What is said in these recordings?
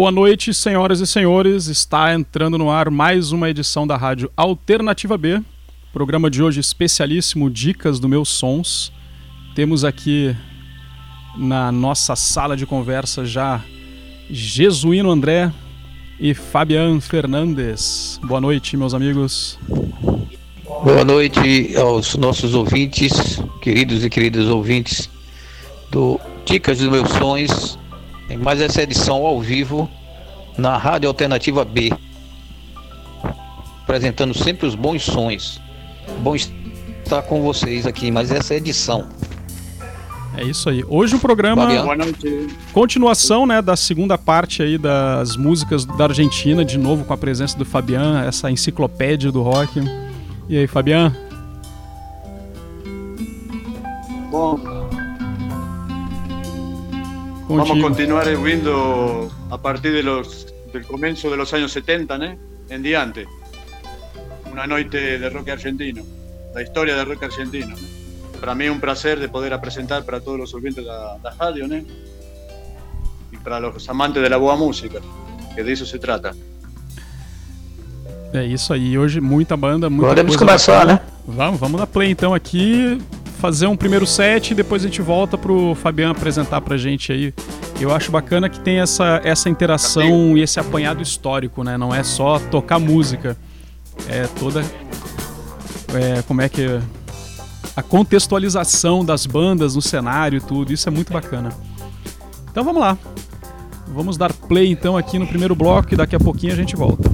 Boa noite, senhoras e senhores. Está entrando no ar mais uma edição da Rádio Alternativa B. Programa de hoje especialíssimo Dicas do Meus Sons. Temos aqui na nossa sala de conversa já Jesuíno André e Fabian Fernandes. Boa noite, meus amigos. Boa noite aos nossos ouvintes, queridos e queridas ouvintes do Dicas dos Meus Sons, em mais essa edição ao vivo na Rádio Alternativa B, apresentando sempre os bons sons. Bom estar com vocês aqui em mais essa edição. É isso aí. Hoje o programa continuação, né, da segunda parte aí das músicas da Argentina, de novo com a presença do Fabian, essa enciclopédia do rock. E aí, Fabian? Bom, Vamos a continuar viendo a partir de los, del comienzo de los años 70, ¿no? en diante. Una noche de rock argentino, la historia del rock argentino. Para mí es un placer de poder presentar para todos los oyentes de la, radio ¿no? y para los amantes de la boa música, que de eso se trata. É isso aí, hoje muita banda, muita Podemos começar, né? Vamos, vamos dar play então aqui fazer um primeiro set e depois a gente volta pro Fabiano apresentar pra gente aí. Eu acho bacana que tem essa, essa interação e esse apanhado histórico, né? Não é só tocar música. É toda. É, como é que. A contextualização das bandas no cenário e tudo. Isso é muito bacana. Então vamos lá. Vamos dar play então aqui no primeiro bloco e daqui a pouquinho a gente volta.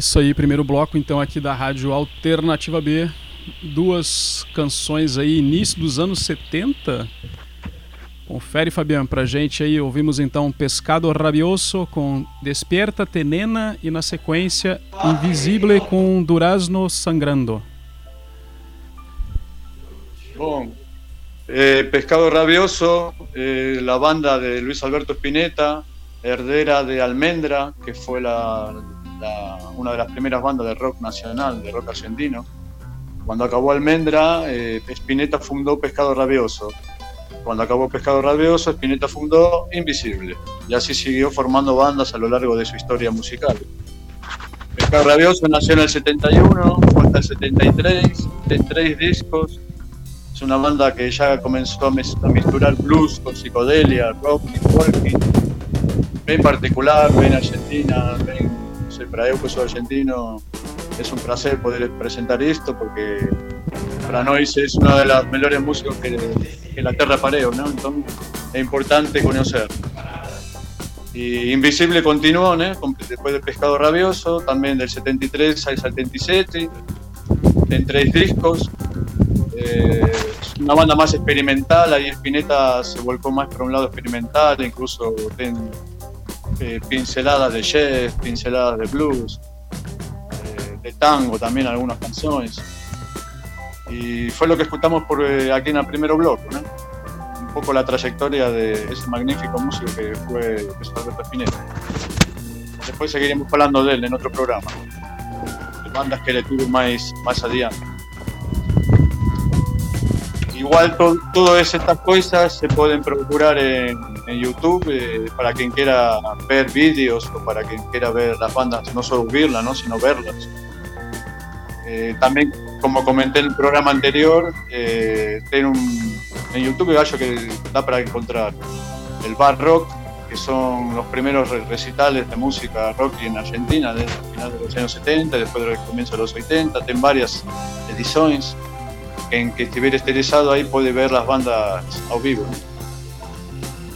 Isso aí, primeiro bloco então aqui da Rádio Alternativa B. Duas canções aí, início dos anos 70. Confere, Fabiano, pra gente aí. Ouvimos então Pescado Rabioso com Despierta Tenena e na sequência Invisible com Durazno Sangrando. Bom, eh, Pescado Rabioso, eh, la banda de Luis Alberto Spinetta, herdera de Almendra, que fue la una de las primeras bandas de rock nacional, de rock argentino. Cuando acabó Almendra, eh, Spinetta fundó Pescado Rabioso. Cuando acabó Pescado Rabioso, Spinetta fundó Invisible. Y así siguió formando bandas a lo largo de su historia musical. Pescado Rabioso nació en el 71, fue hasta el 73, en tres discos. Es una banda que ya comenzó a misturar blues con psicodelia, rock y walking. Bien particular, bien argentina, bien para eu que soy argentino es un placer poder presentar esto porque nosotros es una de las mejores músicos que, la tierra pareo, ¿no? Entonces es importante conocer. Y Invisible continuó, después de Pescado Rabioso, también del 73 al 77, en tres discos. Eh, es una banda más experimental, ahí Spinetta se volcó más para un lado experimental, incluso ten, eh, pinceladas de jazz, pinceladas de blues, eh, de tango también algunas canciones. Y fue lo que escuchamos por eh, aquí en el primer bloque, un poco la trayectoria de ese magnífico músico que fue Alberto Spinetta. Después seguiremos hablando de él en otro programa, de bandas que le tuvo más, más adiante. Igual todas estas cosas se pueden procurar en, en YouTube eh, para quien quiera ver vídeos o para quien quiera ver las bandas, no solo oírlas, ¿no? sino verlas. Eh, también, como comenté en el programa anterior, eh, un, en YouTube gallo que da para encontrar el bar rock, que son los primeros recitales de música rock en Argentina desde el final de los años 70, después del comienzo de los 80, ten varias ediciones en que estuviera interesado ahí puede ver las bandas a vivo.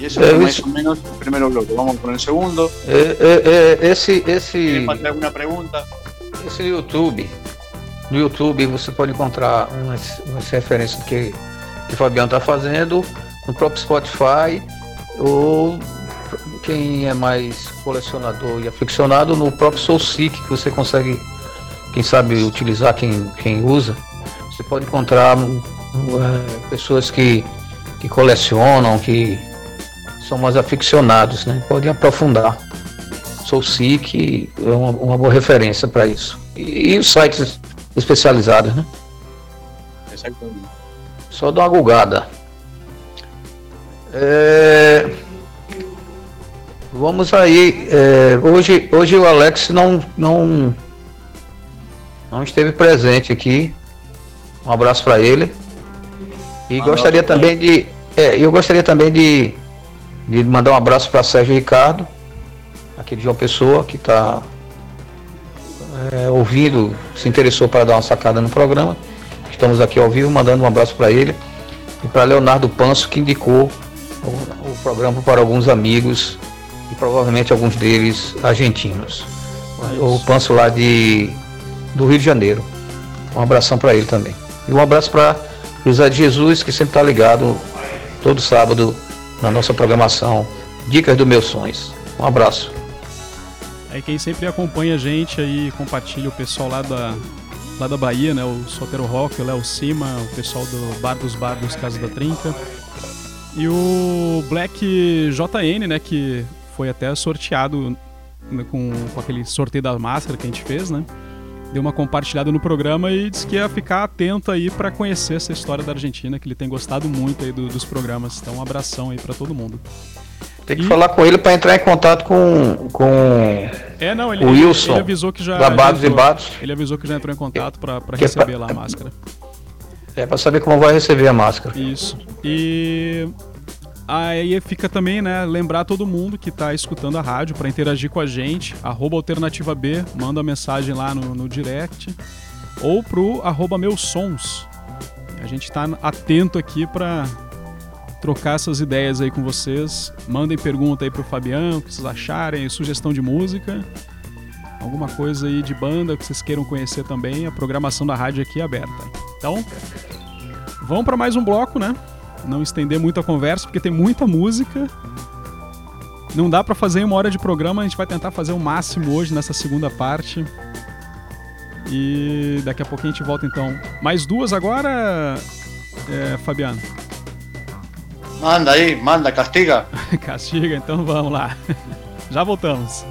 Y eso es más o menos el primer bloque. Vamos con el segundo. Eh, eh, eh, fazer alguma pergunta? Esse YouTube. No YouTube você pode encontrar umas, umas referências que, que o Fabiano está fazendo, no próprio Spotify, ou quem é mais colecionador e aficionado, no próprio SoulSeek, que você consegue, quem sabe, utilizar, quem, quem usa. Você pode encontrar é, pessoas que, que colecionam, que são mais aficionados, né? Podem aprofundar. Sou SIC é uma, uma boa referência para isso. E, e, os sites especializados, né? Exatamente. Só dar uma gulgada. É... Vamos aí. É... Hoje, hoje o Alex não, não, não esteve presente aqui um abraço para ele. E ah, gostaria não, também de. É, eu gostaria também de, de mandar um abraço para Sérgio Ricardo, aqui de João Pessoa, que está é, ouvindo, se interessou para dar uma sacada no programa. Estamos aqui ao vivo, mandando um abraço para ele. E para Leonardo Panso, que indicou o, o, programa para alguns amigos, e provavelmente alguns deles argentinos. O Panso lá de, do Rio de Janeiro. Um abração para ele também. E um abraço para José de Jesus, que sempre está ligado todo sábado na nossa programação Dicas dos Meus Sonhos. Um abraço. É quem sempre acompanha a gente aí, compartilha o pessoal lá da, lá da Bahia, né? O Sotero Rock, o Léo Cima, o pessoal do Bar dos Bardos Casa da Trinca. E o Black JN, né? Que foi até sorteado né, com, com aquele sorteio da máscara que a gente fez, né? deu uma compartilhada no programa e disse que ia ficar atento aí para conhecer essa história da Argentina, que ele tem gostado muito aí do, dos programas. Então, um abração aí para todo mundo. Tem que e... falar com ele para entrar em contato com, com é, não, ele, o Wilson. Ele avisou que já. Da Bados e Bados. Ele avisou que já entrou em contato para é receber é pra, lá a máscara. É para saber como vai receber a máscara. Isso. E Aí fica também, né, lembrar todo mundo que está escutando a rádio para interagir com a gente, arroba alternativa B, manda mensagem lá no, no direct, ou pro arroba meus sons. A gente está atento aqui para trocar essas ideias aí com vocês. Mandem pergunta aí pro Fabiano, o que vocês acharem, sugestão de música, alguma coisa aí de banda que vocês queiram conhecer também, a programação da rádio aqui é aberta. Então, vamos para mais um bloco, né? não estender muito a conversa, porque tem muita música. Não dá para fazer uma hora de programa, a gente vai tentar fazer o máximo hoje nessa segunda parte. E daqui a pouco a gente volta então. Mais duas agora, é, Fabiano? Manda aí, manda, castiga. castiga, então vamos lá. Já voltamos.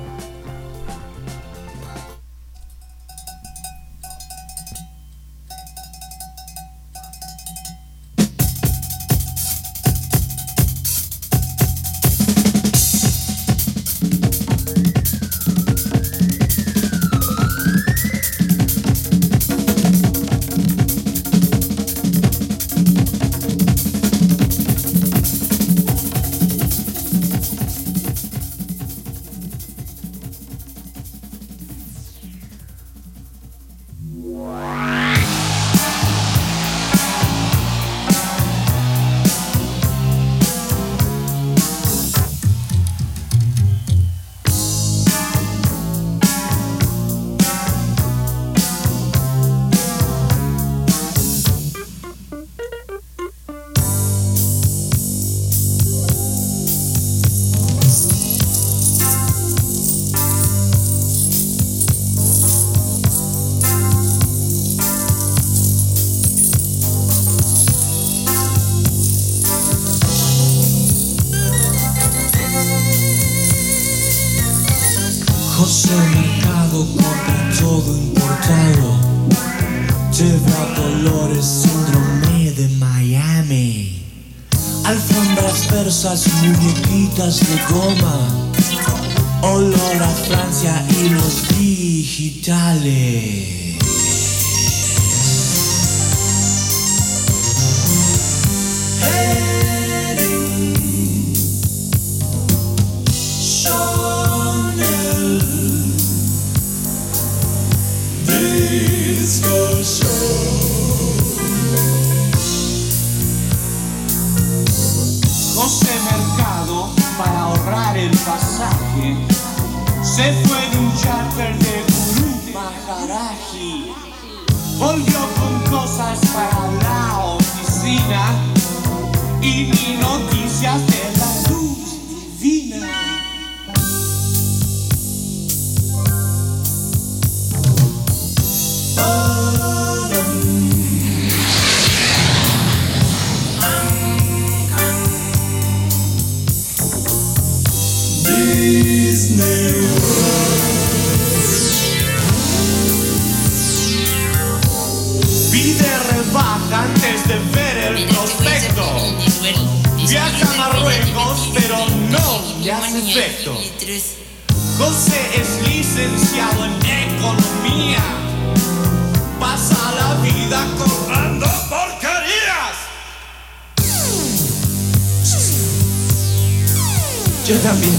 就这样你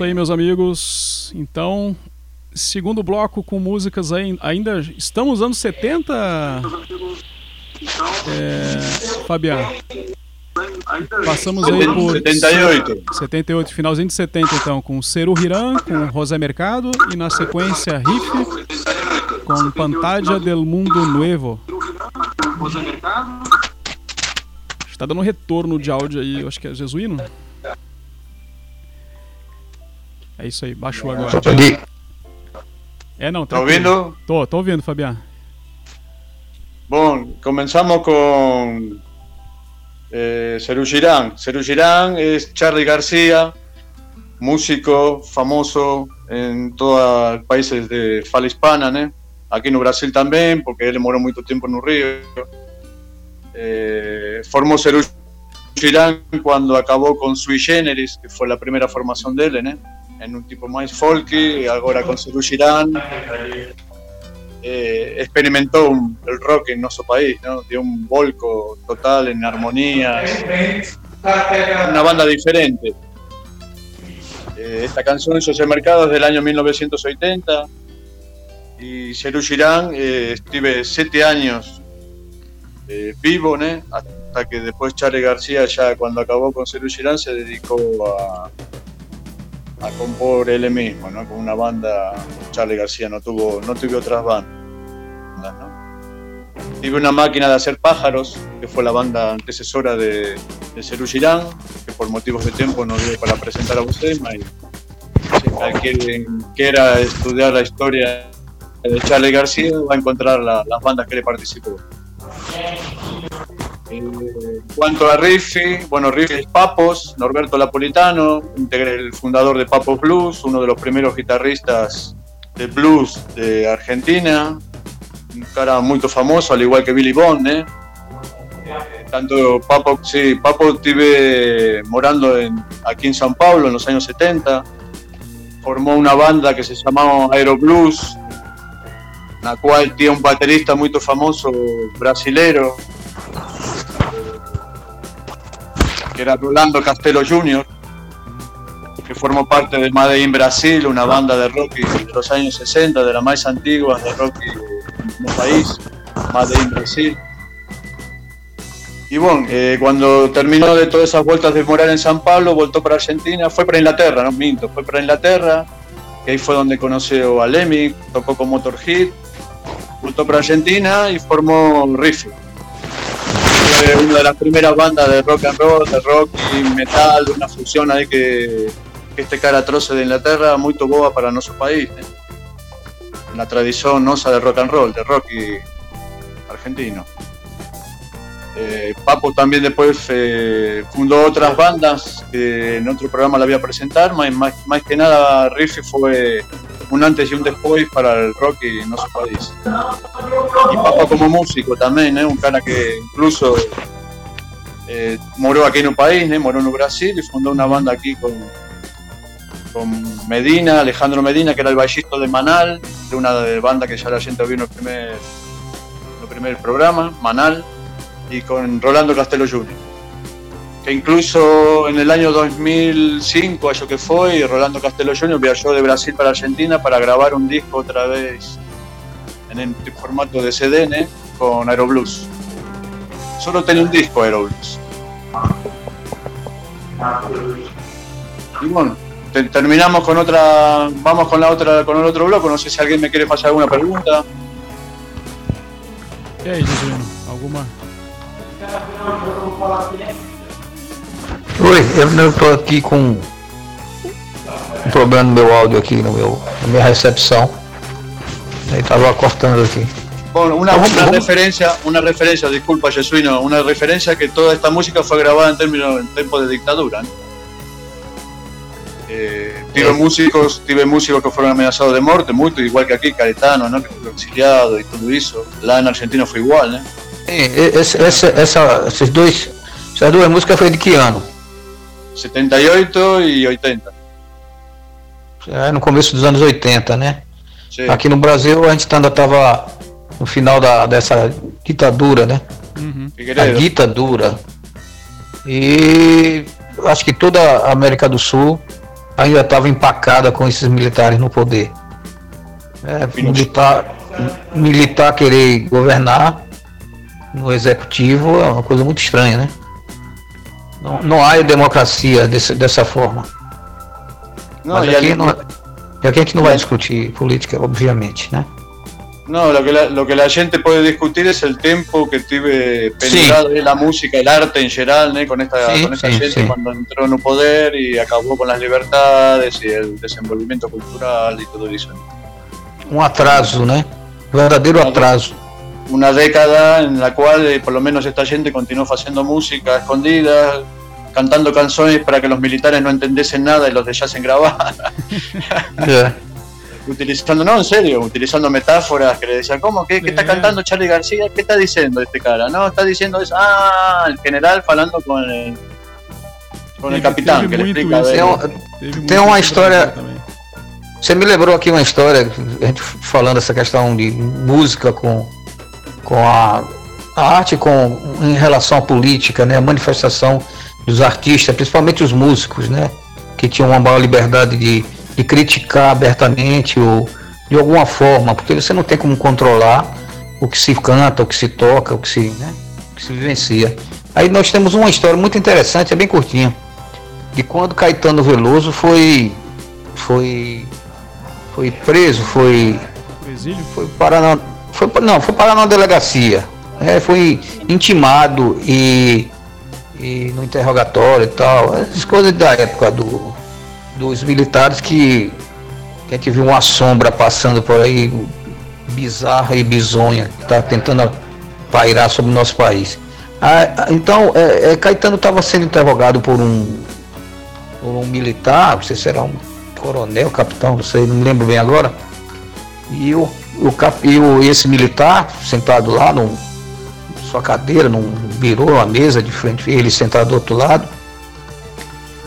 isso aí, meus amigos. Então, segundo bloco com músicas aí, ainda estamos nos anos 70. É, Fabiano. Passamos aí por 78. 78, finalzinho de 70 então, com Seru Hiran, com José Mercado e na sequência Riff com Pantalla del Mundo Nuevo. Está dando um retorno de áudio aí, eu acho que é jesuíno. É isso aí, baixou agora. É não, Tá ouvindo? Tô, tô ouvindo, Fabiano. Bom, comenzamos con eh, Serú Girán. Serú Girán es Charlie García, músico famoso en todos os países de fala hispana, né? Aqui no Brasil também, porque ele morou muito tempo no Rio. Eh, formó Serú Girán cuando acabó con Sui Generis, que fue la primera formación dele, né? En un tipo mais folky, agora con Serú Girán eh, experimentó un- el rock en nuestro país, ¿no? Dio un volco total en armonía, una banda diferente. Eh, esta canción José Mercado es del año 1980 y Serú Girán eh, estuve siete años eh, vivo, ¿no? hasta que después Charlie García ya cuando acabó con Serú Girán se dedicó a, a compor él mismo, ¿no? Con una banda, Charlie García no tuvo, no tuvo otras bandas, ¿no? Tuve una máquina de hacer pájaros, que fue la banda antecesora de, de Serú Girán, que por motivos de tiempo no dio para presentar a Busema y alguien quiera estudiar la historia de Charlie García va a encontrar la- las bandas que le participó. Eh, en cuanto a Riffi, bueno, Riffi es Papos, Norberto Napolitano, el fundador de Papos Blues, uno de los primeros guitarristas de blues de Argentina, un cara muy famoso, al igual que Billy Bond, ¿eh? Eh, Tanto Papo, sí, Papo estuve morando en, aquí en San Pablo en los años 70, formó una banda que se llamaba Aero Blues, la cual tiene un baterista muy famoso brasilero, era Rolando Castelo Jr., que formó parte de Made in Brasil, una banda de rock de los años 60, de las más antiguas de rock en el país, Made in Brasil. Y bueno, eh, cuando terminó de todas esas vueltas de morar en San Pablo, voltó para Argentina, fue para Inglaterra, no minto, fue para Inglaterra, que ahí fue donde conoció a Lemmy, tocó con Motorhead, voltó para Argentina y formó Riff. Una de las primeras bandas de rock and roll, de rock y metal, una fusión ahí que, este cara troce de Inglaterra, muy boa para nuestro país. ¿eh? La tradición nosa de rock and roll, de rock y argentino. Eh, Papo también después eh, fundó otras bandas que en otro programa la voy a presentar, más, más, que nada Riff fue un antes y un después para el rock en nuestro país. Y Papo como músico también, ¿eh? un cara que incluso eh, moró aquí en un país, ¿eh? moró en Brasil y fundó una banda aquí con, con Medina, Alejandro Medina, que era el bajista de Manal, de una banda que ya la gente vio en el primer, en el primer programa, Manal, y con Rolando Castelo Jr. Que incluso en el año 2005, año que fue, Rolando Castelo Jr. viajó de Brasil para Argentina para grabar un disco otra vez en el formato de CD ¿eh? con Aeroblues. Solo tiene un disco Aeroblues. Y bueno, te- terminamos con otra, vamos con la otra, con el otro bloque. No sé si alguien me quiere pasar alguna pregunta. E aí, Jesuíno? Alguma? Oi, eu estou aqui com um problema no meu áudio aqui, no meu, na minha recepção. Aí tava cortando aqui. Bueno, una, Vamos, una vamos. referencia, una referencia, disculpa Jesuino, una referencia que toda esta música fue grabada en términos en tiempo de dictadura. ¿no? Eh, tuve músicos, tuve músicos que fueron amenazados de muerte, mucho, igual que aquí, Caetano, ¿no? que fue exiliado y todo eso. Lá en Argentina fue igual, ¿no? E- essa, essa, esses dois, essas duas músicas foi de que ano? 78 y 80. É no começo dos anos 80, né? Sí. Aqui no Brasil a gente ainda estava no final da, dessa ditadura, né? Uhum. A ditadura. E acho que toda a América do Sul, ainda estava empacada com esses militares no poder. É, militar, militar querer governar no executivo é uma coisa muito estranha, né? Não, não há democracia desse, dessa forma. Não, Mas aqui, não, aqui a gente não vai discutir política, obviamente, né? No, lo que, la, lo que la gente puede discutir es el tiempo que tuve pensado sí. la música, el arte en general, ¿no? con esta, sí, con esta sí, gente cuando entró en un poder y acabó con las libertades y el desenvolvimiento cultural y todo eso. Un atraso, ¿no? Verdadero atraso. Una década en la cual eh, por lo menos esta gente continuó haciendo música escondida, cantando canciones para que los militares no entendiesen nada y los dejasen grabar. yeah. utilizando, no, en serio, utilizando metáforas que le decían, ¿cómo? ¿Qué, ¿qué está cantando Charlie García? ¿Qué está diciendo este cara? No, está diciendo eso, ah, el general falando con el, con el capitán, que le explica. Tem uma história. Você me lembrou aqui uma história, a gente falando essa questão de música com, com a, a arte com, em relação à política, né? A manifestação dos artistas, principalmente os músicos, né? Que tinham uma maior liberdade de, de criticar abertamente ou de alguma forma, porque você não tem como controlar o que se canta, o que se toca, o que se, né, o que se vivencia. Aí nós temos uma história muito interessante, é bem curtinha, de quando Caetano Veloso foi foi foi preso, foi foi parar na, foi não, foi parar na delegacia. É, foi intimado e, e no interrogatório e tal, as coisas da época do dos militares que, que a gente viu uma sombra passando por aí, bizarra e bizonha, que está tentando pairar sobre o nosso país. Ah, então, é, é, Caetano estava sendo interrogado por um, por um militar, não sei se era um coronel, capitão, não sei, não me lembro bem agora. E, o, o, e o, esse militar, sentado lá no sua cadeira, num virou a mesa de frente, ele sentado do outro lado,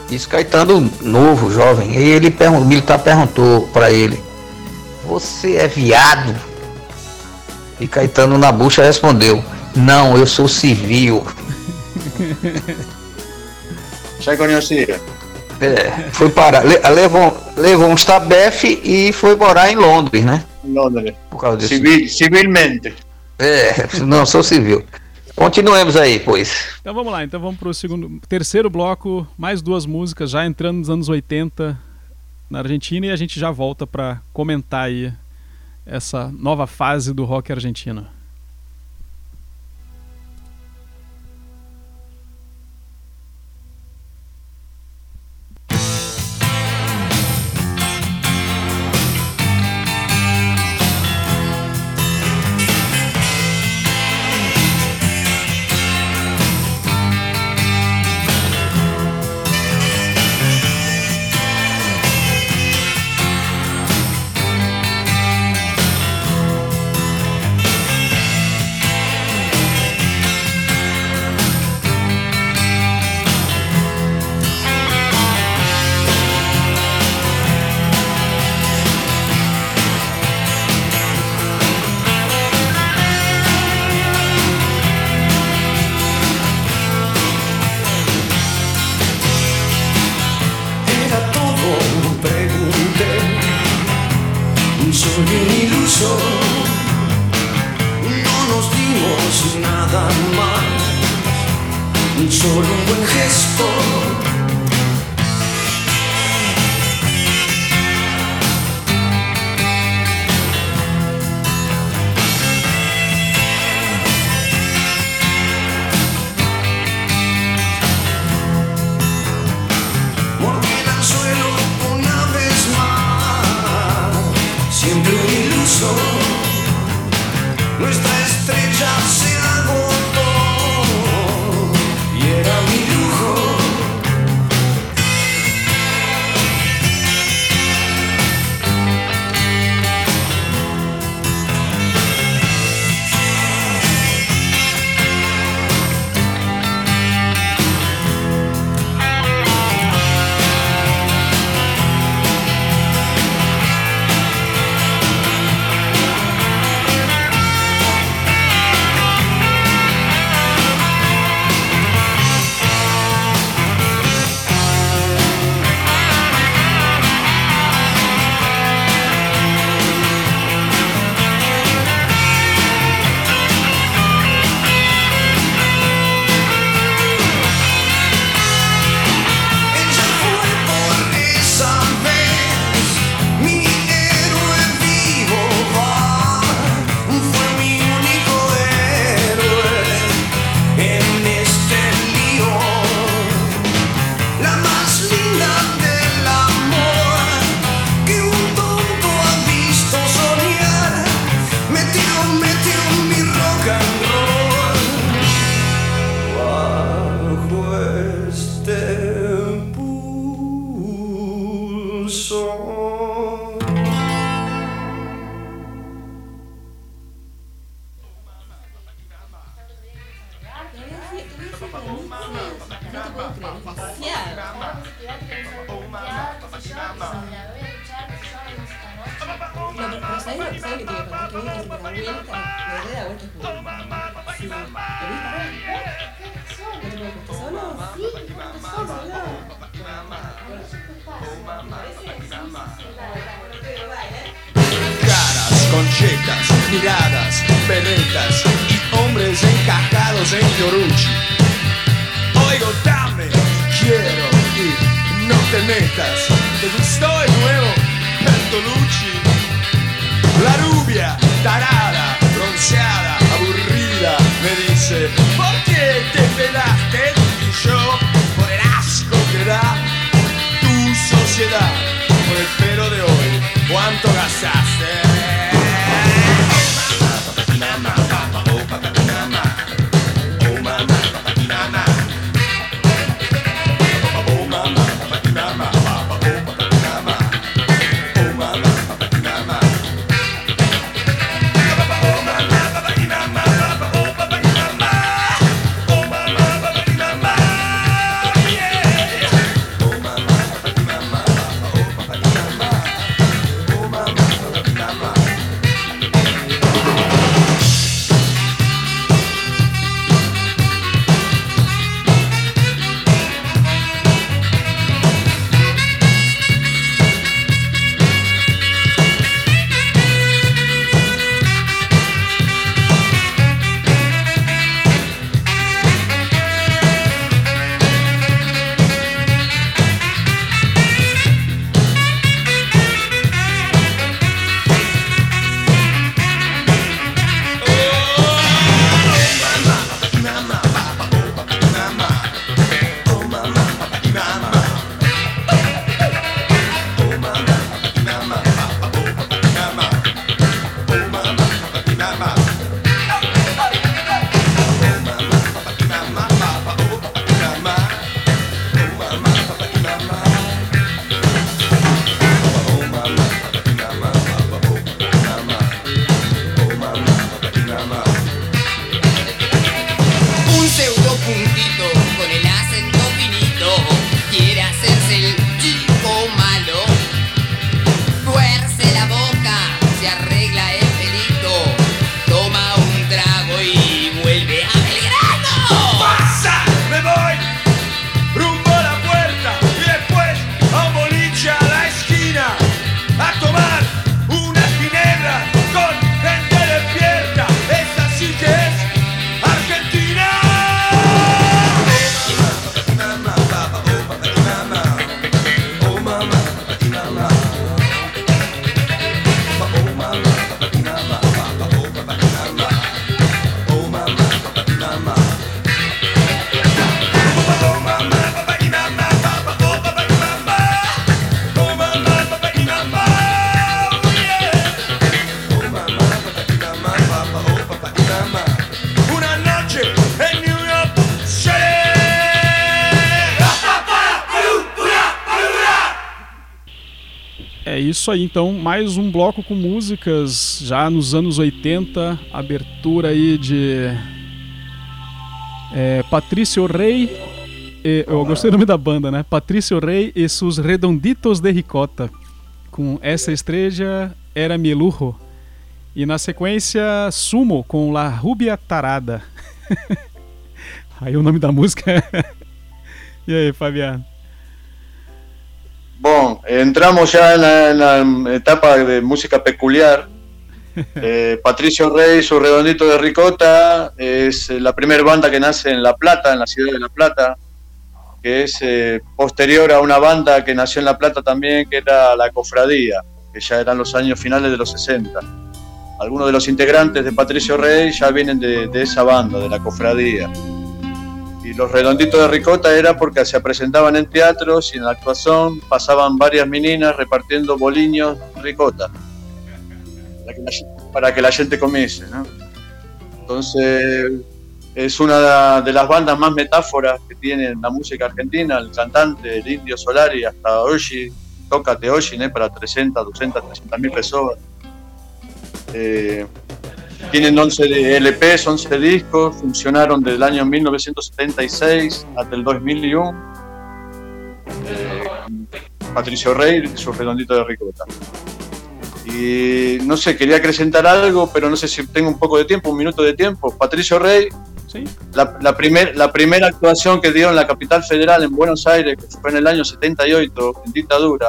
isso Caetano novo, jovem. E ele o militar perguntou para ele: Você é viado? E Caetano na bucha respondeu: Não, eu sou civil. Já conhecia. É, foi para levou, levou um stabef e foi morar em Londres, né? Londres. Por causa disso. Civil, civilmente. É, não sou civil. Continuemos aí, pois. Então vamos lá, então vamos para o segundo, terceiro bloco, mais duas músicas já entrando nos anos 80 na Argentina e a gente já volta para comentar aí essa nova fase do rock argentino. Isso aí, então, mais um bloco com músicas já nos anos 80, abertura aí de é, Patrício Rei, e- eu gostei do nome da banda, né? Patrício Rei e seus Redonditos de Ricota, com essa estrela era Melujo, e na sequência Sumo com La Rubia Tarada. aí o nome da música. e aí, Fabiano? Bon, entramos ya en la, en la etapa de música peculiar. Eh, Patricio Rey, su redondito de ricota, es eh, la primera banda que nace en La Plata, en la ciudad de La Plata, que es eh, posterior a una banda que nació en La Plata también, que era La Cofradía, que ya eran los años finales de los 60. Algunos de los integrantes de Patricio Rey ya vienen de, de esa banda, de La Cofradía. Y los redonditos de ricota era porque se presentaban en teatros y en la actuación pasaban varias meninas repartiendo boliños ricota para que la, gente comiese. ¿no? Entonces es una de las bandas más metáforas que tiene la música argentina, el cantante, el indio Solari, hasta hoy toca hoy ¿no? para 300, 200, 300 mil personas. Eh, Tienen 11 de- LPs, 11 discos, funcionaron del año 1976 hasta el 2001. Eh, Patricio Rey, su redondito de ricota. Y no sé, quería acrecentar algo, pero no sé si tengo un poco de tiempo, un minuto de tiempo. Patricio Rey, Sí. la, la, primer- la primera actuación que dio en la capital federal en Buenos Aires, que fue en el año 78, en dictadura,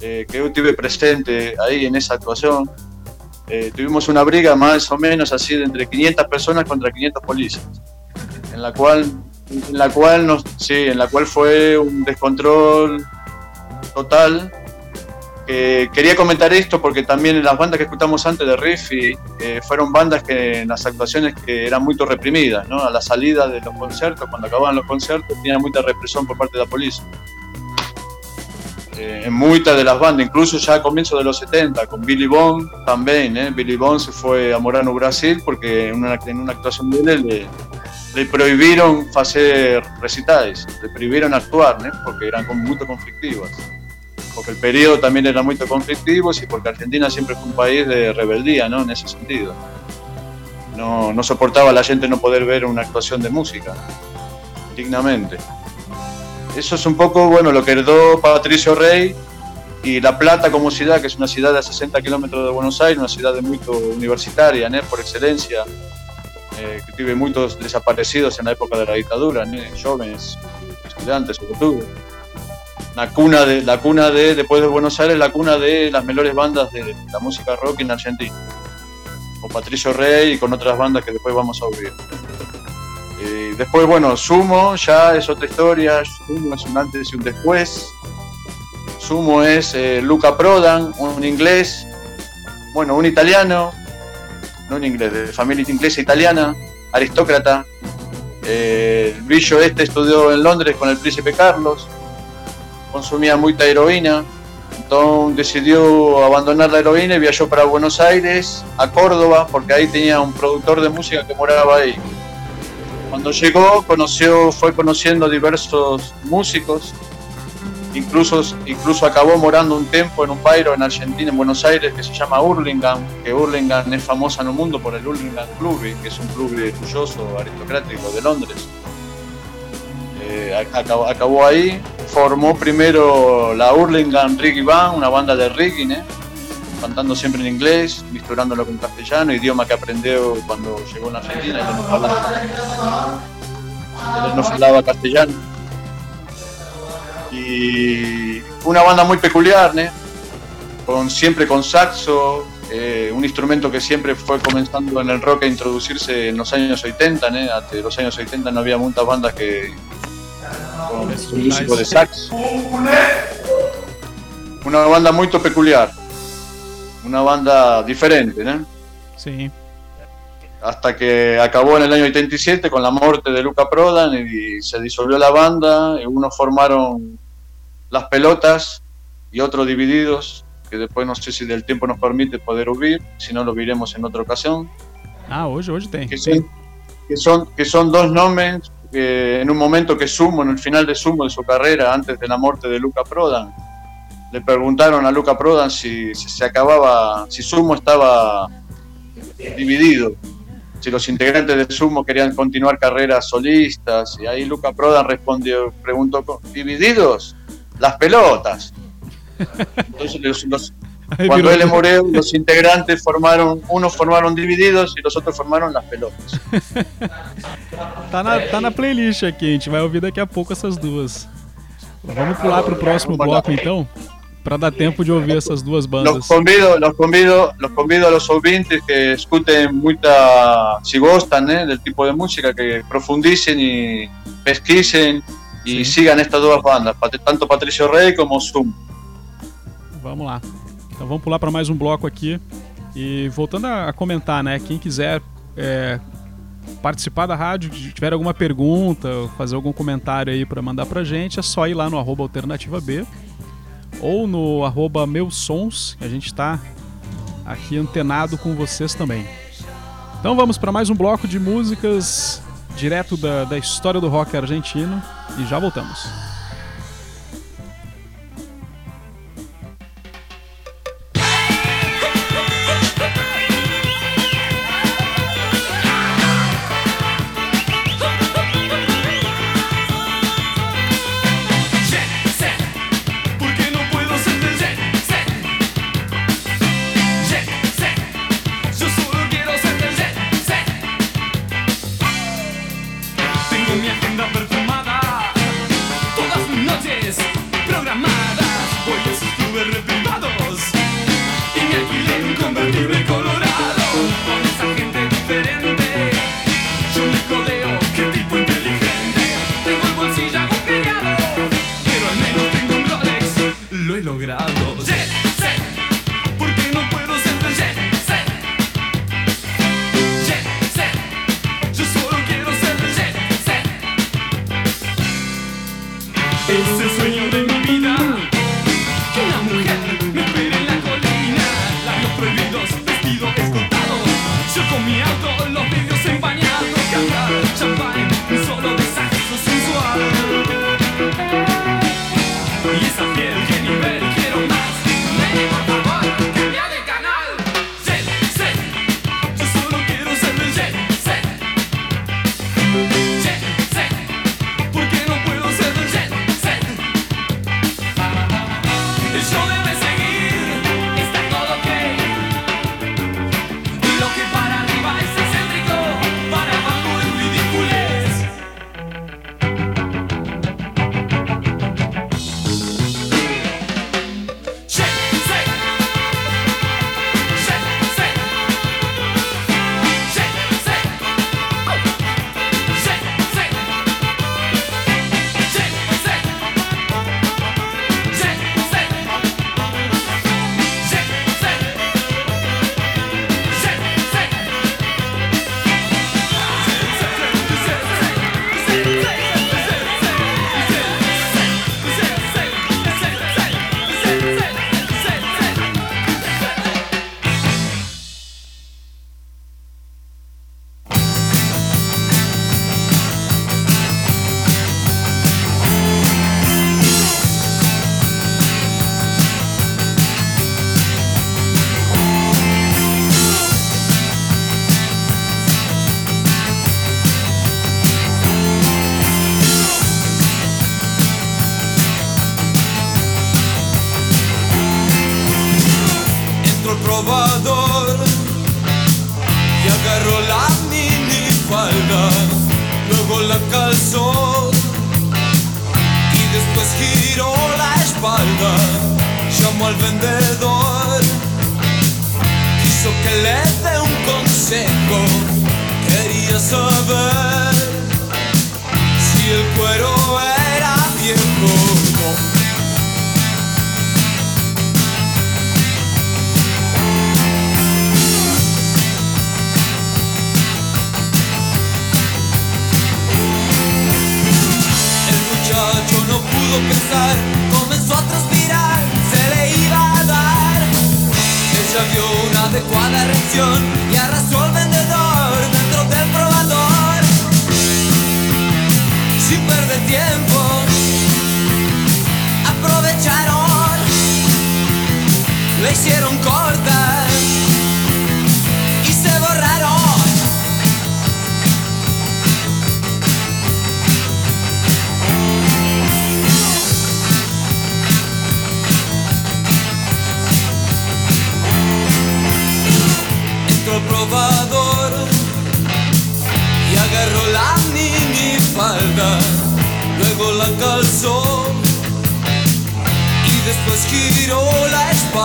eh, que yo estuve presente ahí en esa actuación, eh, tuvimos una briga más o menos así de entre 500 personas contra 500 policías, en la cual, en la cual, nos, sí, en la cual fue un descontrol total. Eh, quería comentar esto porque también las bandas que escuchamos antes de Riffy eh, fueron bandas que en las actuaciones que eran muy reprimidas, ¿no? A la salida de los conciertos, cuando acababan los conciertos, tenía mucha represión por parte de la policía. Eh, en muchas de las bandas, incluso ya a comienzos de los 70, con Billy Bond también, ¿eh? Billy Bond se fue a Morano, Brasil, porque en una, actuación de él le, prohibieron hacer recitales, le prohibieron actuar, ¿no? porque eran muy conflictivas porque el periodo también era muy conflictivo y porque Argentina siempre fue un país de rebeldía, ¿no? En ese sentido. No, no soportaba la gente no poder ver una actuación de música dignamente. Eso es un poco, bueno, lo que heredó Patricio Rey y La Plata como ciudad, que es una ciudad de 60 kilómetros de Buenos Aires, una ciudad de muy universitaria, ¿no? Por excelencia, eh, que tuve muchos desaparecidos en la época de la dictadura, ¿no? Jóvenes, estudiantes sobre todo la cuna de la cuna de después de Buenos Aires la cuna de las mejores bandas de la música rock en Argentina con Patricio Rey y con otras bandas que después vamos a oír Eh, después bueno Sumo ya es otra historia. Sumo es un antes y un después. Sumo es eh, Luca Prodan un inglés. Bueno un italiano. No un inglés de familia inglesa italiana aristócrata. Eh, brillo este estudió en Londres con el príncipe Carlos. Consumía mucha heroína, entonces decidió abandonar la heroína y viajó para Buenos Aires, a Córdoba, porque ahí tenía un productor de música que moraba ahí. Cuando llegó, conoció, fue conociendo diversos músicos, incluso, incluso acabó morando un tiempo en un pairo en Argentina, en Buenos Aires, que se llama Hurlingham, que Hurlingham es famosa en el mundo por el Hurlingham Club, que es un club orgulloso, aristocrático de Londres. Eh, acabó, ahí, formó primero la Hurlingham Reggae Band, una banda de reggae. Cantando siempre en inglés, mezclándolo con castellano, idioma que aprendió cuando llegó a Argentina, él no hablaba, él no hablaba castellano. Y una banda muy peculiar, ¿eh? con, siempre con saxo, eh, un instrumento que siempre fue comenzando en el rock a introducirse en los años 80, ¿eh? Hasta los años 80 no había muchas bandas que con músico de sax. Una banda muy peculiar, una banda diferente, ¿no? Sí. Hasta que acabó en el año 87 con la muerte de Luca Prodan y se disolvió la banda, y unos formaron las pelotas y otros divididos, que después no sé si del tiempo nos permite poder oír, si no lo veremos en otra ocasión. Ah, hoje, hoje tem. Que son, que son, que son dos nombres que en un momento que Sumo, en el final de Sumo de su carrera, antes de la muerte de Luca Prodan, le preguntaron a Luca Prodan si, si se acababa, si Sumo estaba dividido, si los integrantes de Sumo querían continuar carreras solistas, y ahí Luca Prodan respondió, preguntó, ¿divididos? Las pelotas. Entonces los, los, cuando él murió, los integrantes formaron, unos formaron divididos y los otros formaron las pelotas. tá, na, tá na playlist aqui, a gente vai ouvir daqui a pouco essas duas. Vamos pular pro próximo bloco então, para dar tempo de ouvir essas duas bandas. Los convido, los convido, los convido a los ouvintes que escuchen mucha, si gustan ¿eh? del tipo de música, que profundicen y pesquisen y sí. sigan estas dos bandas, tanto Patricio Rey como Zoom. Vamos lá. Então vamos pular para mais um bloco aqui. E voltando a, comentar, né? Quem quiser é, participar da rádio, tiver alguma pergunta, fazer algum comentário aí para mandar pra gente, é só ir lá no arroba alternativa B ou no arroba meus sons, a gente está aqui antenado com vocês também. Então vamos para mais um bloco de músicas direto da, da história do rock argentino e já voltamos.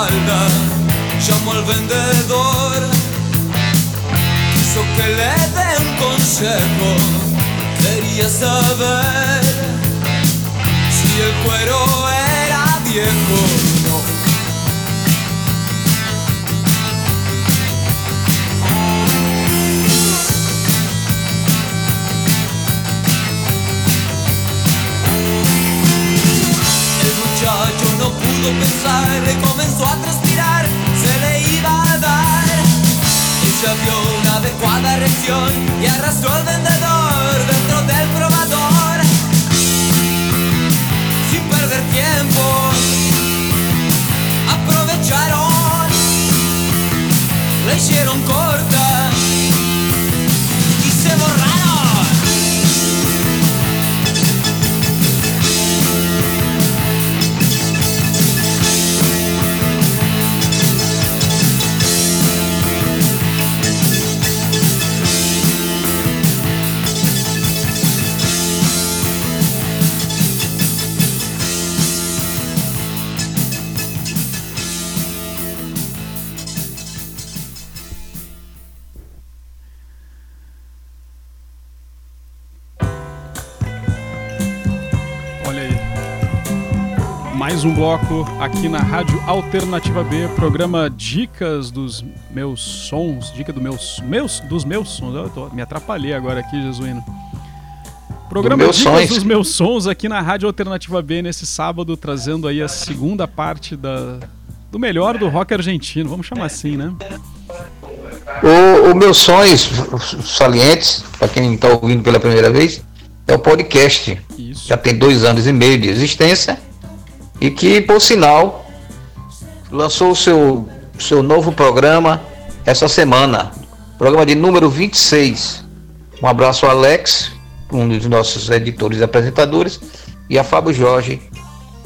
Espalda, llamó al vendedor, quiso que le dé un consejo, quería saber si el cuero era viejo pudo pensar, comenzó a transpirar, se le iba a dar. Ella vio una adecuada reacción y arrastró al vendedor dentro del probador. Sin perder tiempo, aprovecharon, le hicieron corta um bloco aqui na Rádio Alternativa B, programa Dicas dos Meus Sons, dica do meus, meus, dos meus sons. Eu tô- me atrapalhei agora aqui, Jesuíno. Programa meus Dicas sons. dos Meus Sons aqui na Rádio Alternativa B nesse sábado, trazendo aí a segunda parte da, do melhor do rock argentino, vamos chamar assim, né? O, o meus sonhos salientes, para quem está ouvindo pela primeira vez, é o podcast. Isso. Já tem dois anos e meio de existência e que, por sinal, lançou o seu, seu novo programa essa semana. Programa de número 26. Um abraço ao Alex, um dos nossos editores e apresentadores, e a Fábio Jorge,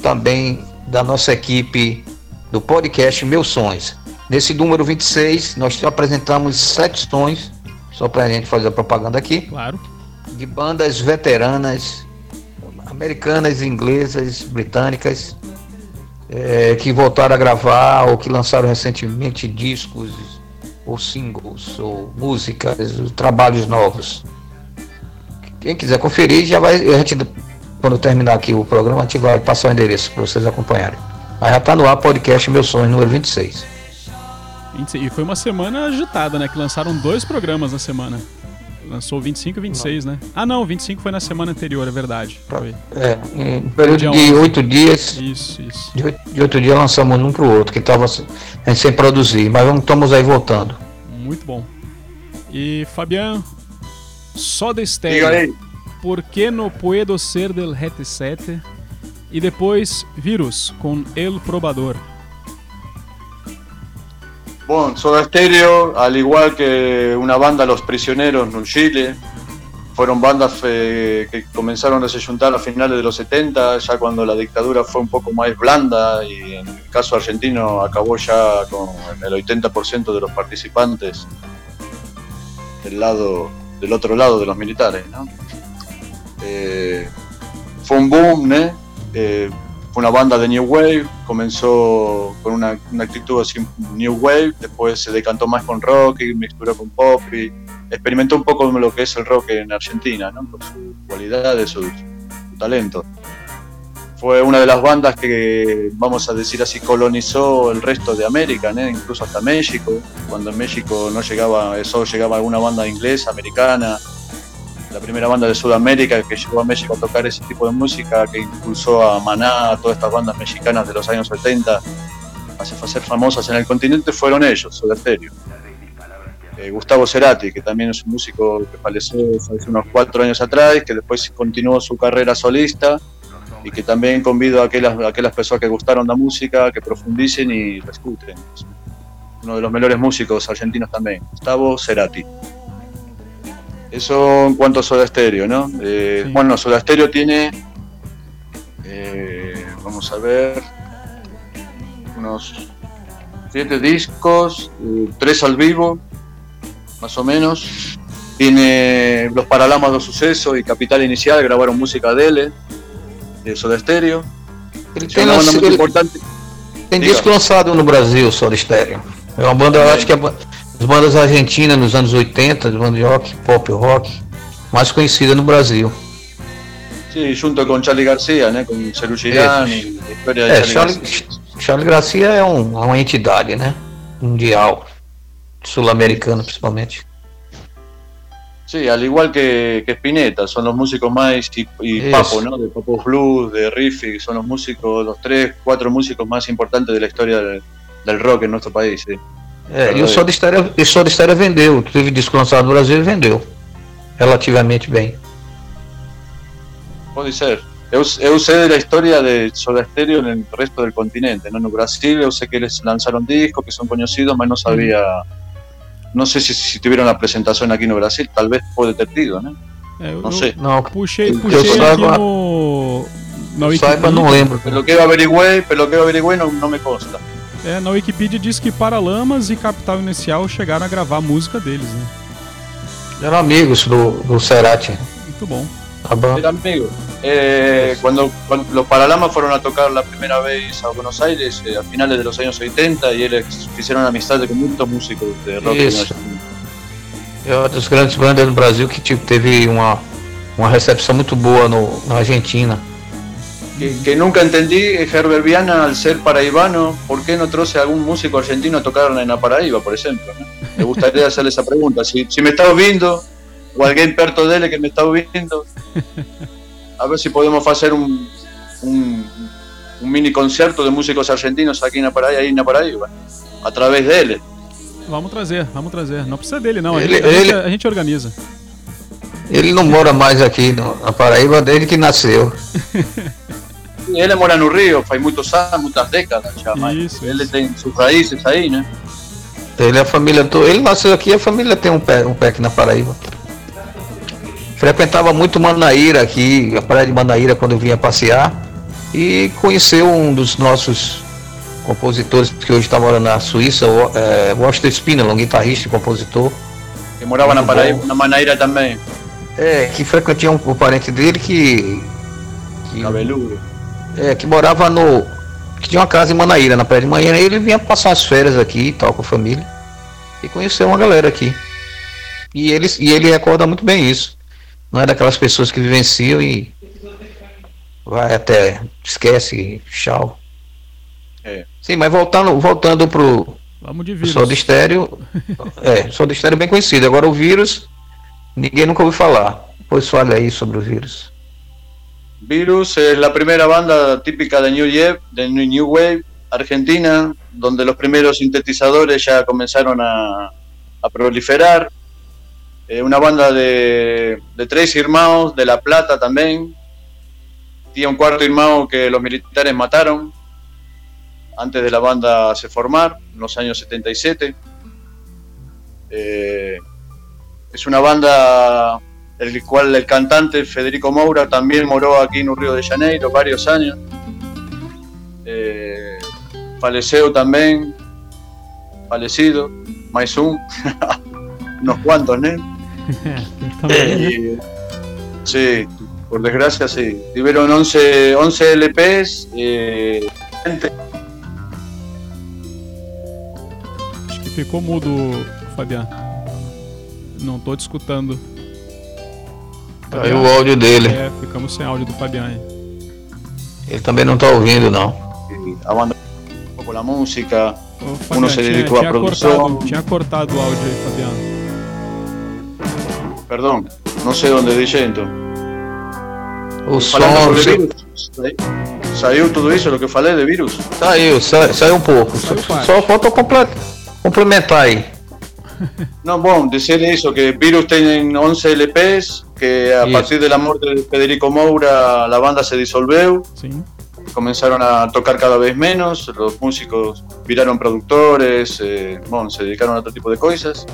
também da nossa equipe do podcast Meus Sons. Nesse número 26, nós apresentamos sete sons, só para a gente fazer a propaganda aqui, Claro. de bandas veteranas, americanas, inglesas, britânicas, eh, que voltaram a gravar ou que lançaram recentemente discos ou singles ou músicas, trabalhos novos. Quem quiser conferir, já vai. A gente, quando terminar aqui o programa, a gente vai passar o endereço para vocês acompanharem. Mas já está no ar podcast Meus Sonhos, número 26. 26. E foi uma semana agitada, né? Que lançaram dois programas na semana. Lançou 25 e 26, né? Ah, não, 25 foi na semana anterior, é verdade. Foi. É, em um período Dia de 11. oito dias, Isso, isso. de oito, dias lançamos um pro outro, que estava a gente sem produzir, mas vamos, estamos aí voltando. Muito bom. E Fabián, só Diga estéreo. Por que no puedo ser del GT7? E depois Virus com El Probador. Bueno, Soda Stereo, al igual que una banda Los Prisioneros en Chile, fueron bandas eh, que comenzaron a se juntar a finales de los 70, ya cuando la dictadura fue un poco más blanda y en el caso argentino acabó ya con el 80% de los participantes del lado del otro lado de los militares, ¿no? Eh, fue un boom, ¿no? Eh, fue una banda de New Wave, comenzó con una, actitud así New Wave, después se decantó más con rock y mixturó con pop y experimentó un poco lo que es el rock en Argentina, ¿no? Por su cualidad, su, su talento. Fue una de las bandas que, vamos a decir así, colonizó el resto de América, incluso hasta México, cuando en México no llegaba, solo llegaba alguna banda inglesa, americana, la primera banda de Sudamérica que llegó a México a tocar ese tipo de música, que impulsó a Maná, a todas estas bandas mexicanas de los años 70 a ser famosas en el continente, fueron ellos, Soda Stereo. Eh, Gustavo Cerati, que también es un músico que falleció hace unos cuatro años atrás, que después continuó su carrera solista y que también convido a aquellas, a aquellas personas que gustaron la música, que profundicen y la escuchen. Uno de los mejores músicos argentinos también, Gustavo Cerati. Eso en cuanto a Soda Stereo, ¿no? Eh, sí. Bueno, Soda Stereo tiene, eh, vamos a ver, unos siete discos, eh, tres al vivo, más o menos. Tiene Los Paralamas do Suceso y Capital Inicial, grabaron música de él, de Soda Stereo. Ele tem, muito ele, importante. Tem disco lançado no Brasil, Soda Stereo. É uma banda, eu acho que é as bandas argentinas nos anos 80, as bandas de rock, pop rock, mais conhecida no Brasil. Sí, junto com Charlie Garcia, né, com Ceru Girani, a história de é, Charlie, Charlie, Charlie Garcia é um, uma entidade, né, mundial, sul-americana principalmente. Sí, al igual que, que Spinetta, son los músicos más y, y Papo, ¿no? De Papo Blues, de Riffy, son los músicos, los tres, cuatro músicos más importantes de la historia del, del rock en nuestro país. Sí. É, e o Soda Stereo, o Soda Stereo vendeu, teve disco lançado no Brasil e vendeu relativamente bem. Pode ser. Eu, eu sei da história de Soda Stereo no resto do continente. ¿no? No Brasil eu sei que eles lançaram discos que são conhecidos, mas não sabia. Não sei se, se tiveram a apresentação aqui no Brasil, talvez pode ter tido, né? É, eu, não sei. Não, puxei, puxei eu aqui no. Na Wikipedia. não lembro. Pelo que eu averiguei, pelo que eu averiguei, não, não me consta. É, na Wikipedia diz que Paralamas e Capital Inicial chegaram a gravar a música deles, né? Eram amigos do, do Cerati. Muito bom. Tá bom. Eram amigos. Eh, cuando, cuando, los Paralamas fueron a tocar la primera vez a Buenos Aires eh, a finales de los años 80 y eles fizeram amistade com muitos músicos de rock Isso. É uma das grandes bandas do Brasil que tipo, teve uma, uma recepção muito boa no, na Argentina. Que, que, nunca entendí, Herbert Viana, al ser paraibano, ¿por qué no troce algún músico argentino a tocar en la Paraíba, por ejemplo? ¿no? Me gustaría hacerle esa pregunta. Si, si me está viendo, o alguien perto de él que me está viendo, a ver si podemos hacer un, un, un mini concierto de músicos argentinos aquí en Paraíba, ahí na Paraíba, a través dele. Vamos trazer, vamos trazer. Não precisa dele, não. A, ele, gente, a, gente, a gente organiza. Ele não mora mais aqui no, na Paraíba desde que nasceu. Ele mora no Rio faz muitos anos, muitas décadas já, mas isso, ele isso. tem suas raízes aí, né? Ele a família ele nasceu aqui, a família tem um pé, um pé aqui na Paraíba. Frequentava muito Manaíra aqui, a praia de Manaíra quando eu vinha passear e conheceu um dos nossos compositores que hoje está morando na Suíça, o é, Washington Spinell, um guitarrista e compositor. Que morava na Paraíba, na Manaíra também. É, que frequentia um, o parente dele que. que Cabeludo é, que morava no. que tinha uma casa em Manaíra, na praia de Manhã, e ele vinha passar as férias aqui e tal com a família. E conheceu uma galera aqui. E ele, e ele recorda muito bem isso. Não é daquelas pessoas que vivenciam e vai até. esquece, tchau. É. Sim, mas voltando, voltando pro. Vamos de vírus. Soda estéreo. é, Soda estéreo bem conhecido. Agora o vírus, ninguém nunca ouviu falar. Pois fale aí sobre o vírus. Virus es la primera banda típica de New Wave, de New Wave argentina, donde los primeros sintetizadores ya comenzaron a, proliferar. Eh, una banda de, de, tres hermanos de La Plata también. Tiene un cuarto hermano que los militares mataron antes de la banda se formar, en los años 77. Eh, es una banda el cual el cantante Federico Moura también moró aquí en Río de Janeiro varios años. Eh, faleceu también, falecido, mais un, unos cuantos. Y, sí, por desgracia sí. Tuvieron 11, 11 LPs. eh, Acho que ficou mudo, Fabiano. Não tô te escutando. Aí o áudio dele. É, ficamos sem áudio do Fabiano. Ele também não tá ouvindo, não. un poco la música. Ô, Uno se tinha- dedicou à tinha produção. cortado, tinha cortado o áudio aí, Fabiano. Perdón, no sé dónde diciendo. O som. Saiu tudo isso, o que falei de vírus? saiu, sa- saiu um pouco. Só, Saiu só falta comple- complementar aí. No, bom, decir eso, que Virus tienen 11 LPs, que a partir de la muerte de Federico Moura la banda se disolveu, Sim. comenzaron a tocar cada vez menos, los músicos viraron productores, eh, bueno, se dedicaron a otro tipo de cosas.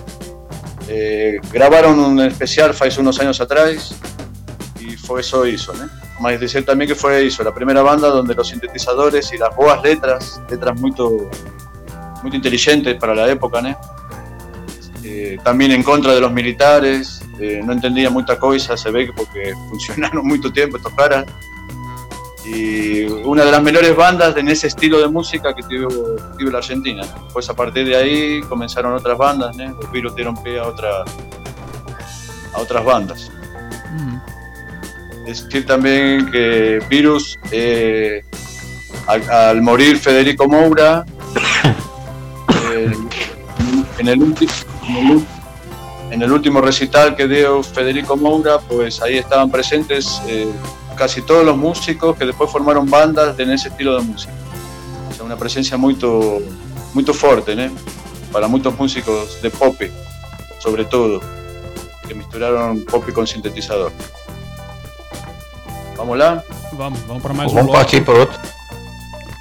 Eh, grabaron un especial hace unos años atrás y fue eso hizo, ¿no? Más decir también que fue eso, la primera banda donde los sintetizadores y las boas letras, letras muy, muy inteligentes para la época, ¿no? Eh, también en contra de los militares, eh, no entendía mucha cosa, se ve que porque funcionaron mucho tiempo estos caras. Y una de las mejores bandas en ese estilo de música que tuvo, tuvo la Argentina. Pues a partir de ahí comenzaron otras bandas, ¿no? los virus dieron pie a, otra, a otras bandas. Uhum. Decir también que Virus, eh, al, al morir Federico Moura, eh, en, el ulti- en, el, ul- en el último recital que dio Federico Moura, pues ahí estaban presentes eh, casi todos los músicos que después formaron bandas en ese estilo de música. O sea, una presencia muy, muy fuerte, ¿no? Para muchos músicos de pop, sobre todo, que misturaron pop con sintetizador. Vamos lá? Vamos, vamos para mais um Vamos bloco. partir para outro.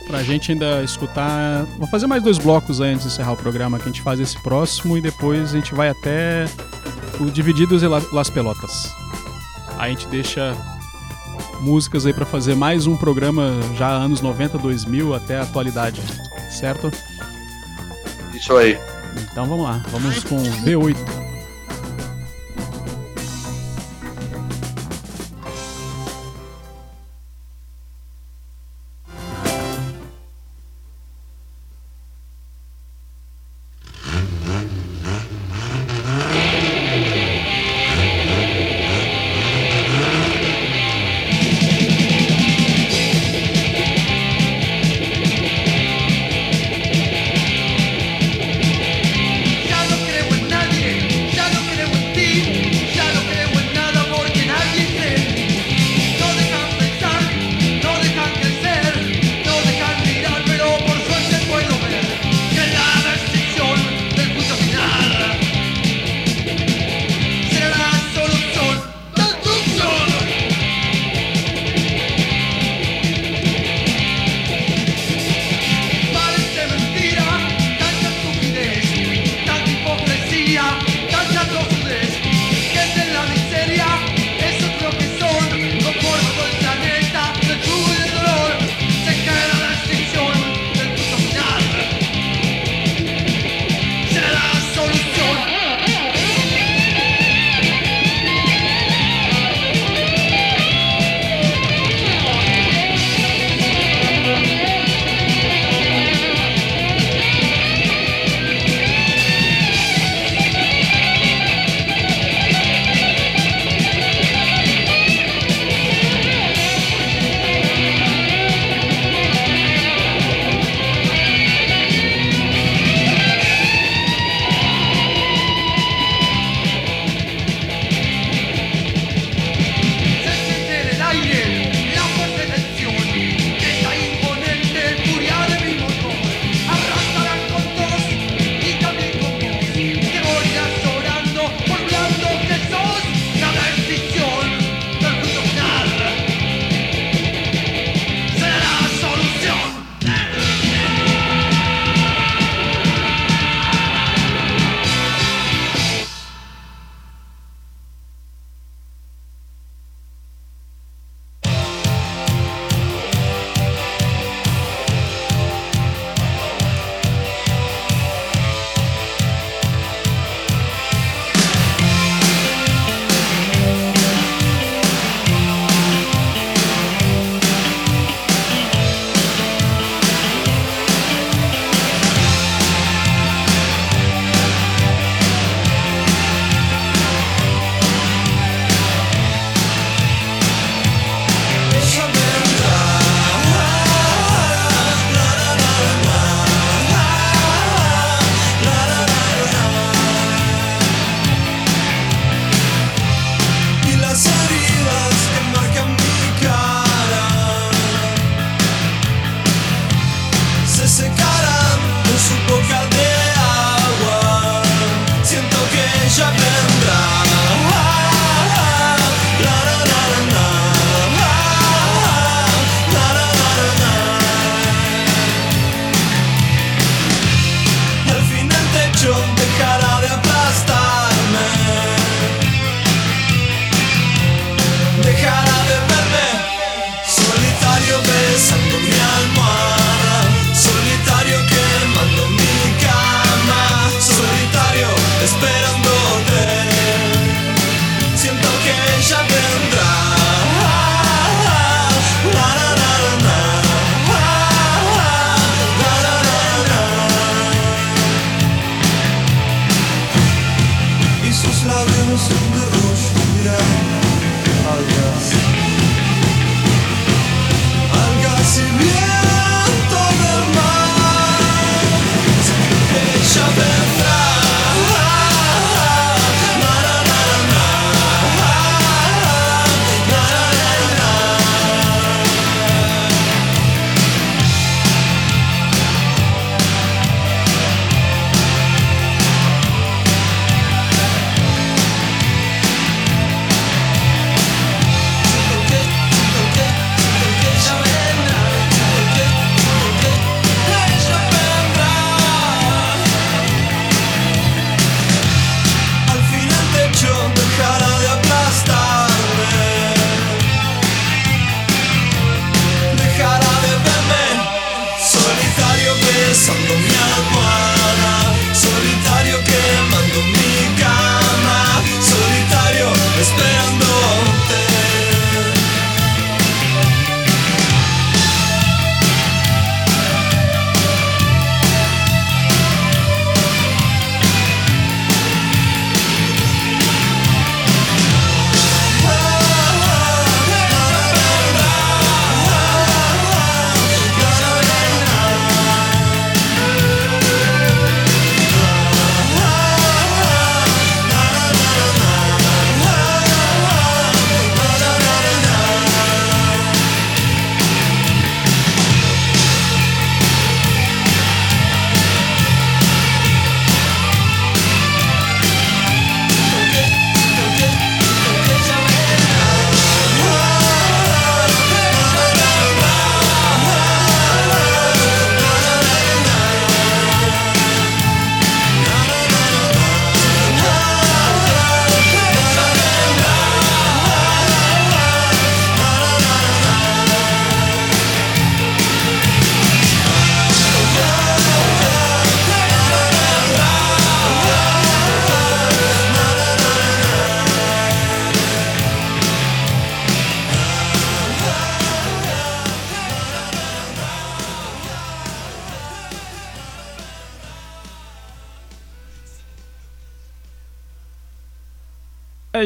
Pra gente ainda escutar. Vou fazer mais dois blocos aí antes de encerrar o programa, que a gente faz esse próximo e depois a gente vai até o Divididos e La- Las Pelotas. Aí a gente deixa músicas aí pra fazer mais um programa já anos 90, 2000 até a atualidade, certo? Isso aí. Então vamos lá, vamos com V8.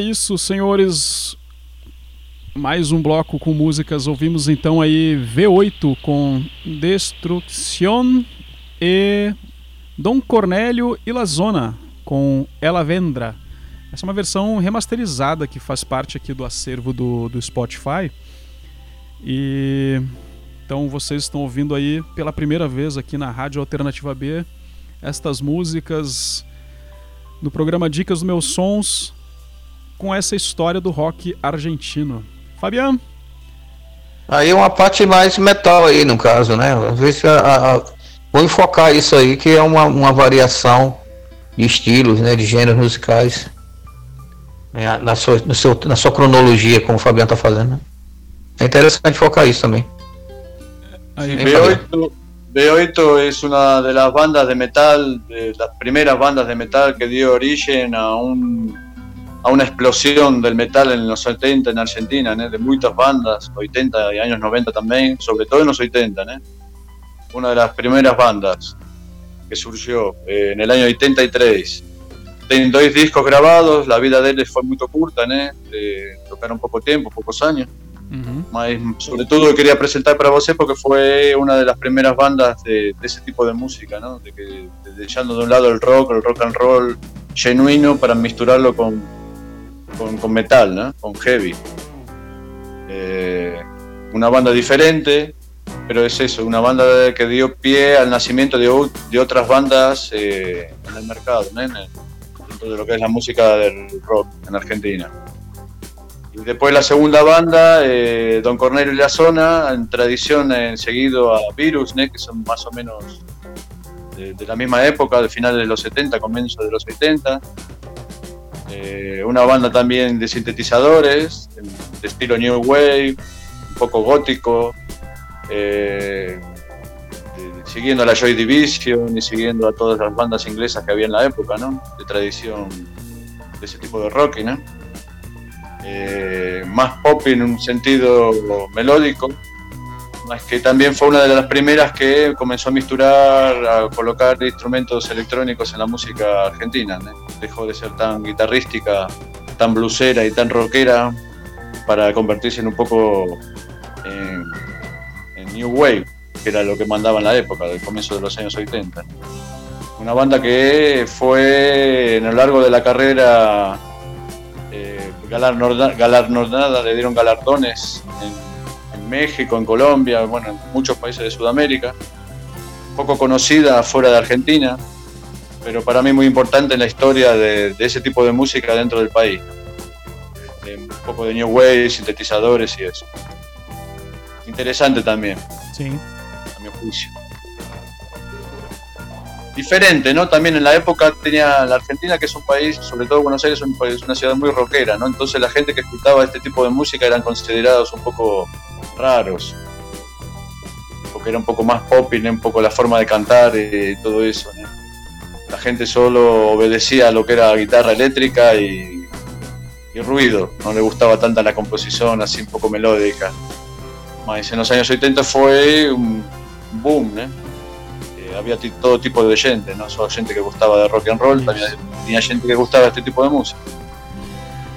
Isso, senhores. Mais um bloco com músicas. Ouvimos então aí V8 com Destruction e Dom Cornélio e La Zona com Ela Vendra. Essa é uma versão remasterizada que faz parte aqui do acervo do, do Spotify. E então vocês estão ouvindo aí pela primeira vez aqui na Rádio Alternativa B estas músicas no programa Dicas dos Meus Sons com essa história do rock argentino. Fabiano? Aí uma parte mais metal aí, no caso, né? Às vezes a, a, vou enfocar isso aí, que é uma, uma variação de estilos, né? De gêneros musicais. Né, na, sua, no seu, na sua cronologia, como o Fabiano tá fazendo. Né? É interessante focar isso também. B8, B8 es una de las bandas de metal, de las primeras bandas de metal que dio origen a un a una explosión del metal en los 70 en Argentina, de muchas bandas, 80 y años 90 también, sobre todo en los 80. Una de las primeras bandas que surgió eh, en el año 83. Tienen dos discos grabados, la vida de él fue muy corta, eh, tocaron poco tiempo, pocos años. sobre todo quería presentar para vos porque fue una de las primeras bandas de, ese tipo de música, ¿no? de que, dejando de un lado el rock, el rock and roll genuino para misturarlo con, con, metal, ¿no? con heavy. Eh, una banda diferente, pero es eso, una banda que dio pie al nacimiento de, de otras bandas eh, en el mercado, ¿no? en dentro de lo que es la música del rock en Argentina. Y después la segunda banda, eh, Don Cornelio y la Zona, en tradición en seguido a Virus, que son más o menos de, la misma época, de finales de los 70, comienzo de los 80. Eh, una banda también de sintetizadores, de estilo New Wave, un poco gótico, eh, siguiendo a la Joy Division y siguiendo a todas las bandas inglesas que había en la época, ¿no? De tradición de ese tipo de rock, ¿no? Eh, más pop en un sentido melódico, que también fue una de las primeras que comenzó a misturar, a colocar instrumentos electrónicos en la música argentina. Dejó de ser tan guitarrística, tan blusera y tan rockera para convertirse en un poco en, New Wave, que era lo que mandaba en la época, del comienzo de los años 80. Una banda que fue en lo largo de la carrera galardonada, le dieron galardones en, México, en Colombia, bueno, en muchos países de Sudamérica. Poco conocida fuera de Argentina, pero para mí muy importante en la historia de, ese tipo de música dentro del país. un poco de New Wave, sintetizadores y eso. Interesante también. Sí. A mi juicio diferente, ¿no? También en la época tenía la Argentina, que es un país, sobre todo Buenos Aires, es una ciudad muy rockera, ¿no? Entonces la gente que escuchaba este tipo de música eran considerados un poco raros, porque era un poco más pop, un poco la forma de cantar y todo eso, ¿no? La gente solo obedecía a lo que era guitarra eléctrica y, y ruido, no le gustaba tanta la composición así un poco melódica. Más en los años 80 fue un boom, ¿no? había todo tipo de gente, no solo gente que gustaba de rock and roll, también tinha gente que gostava desse tipo de música.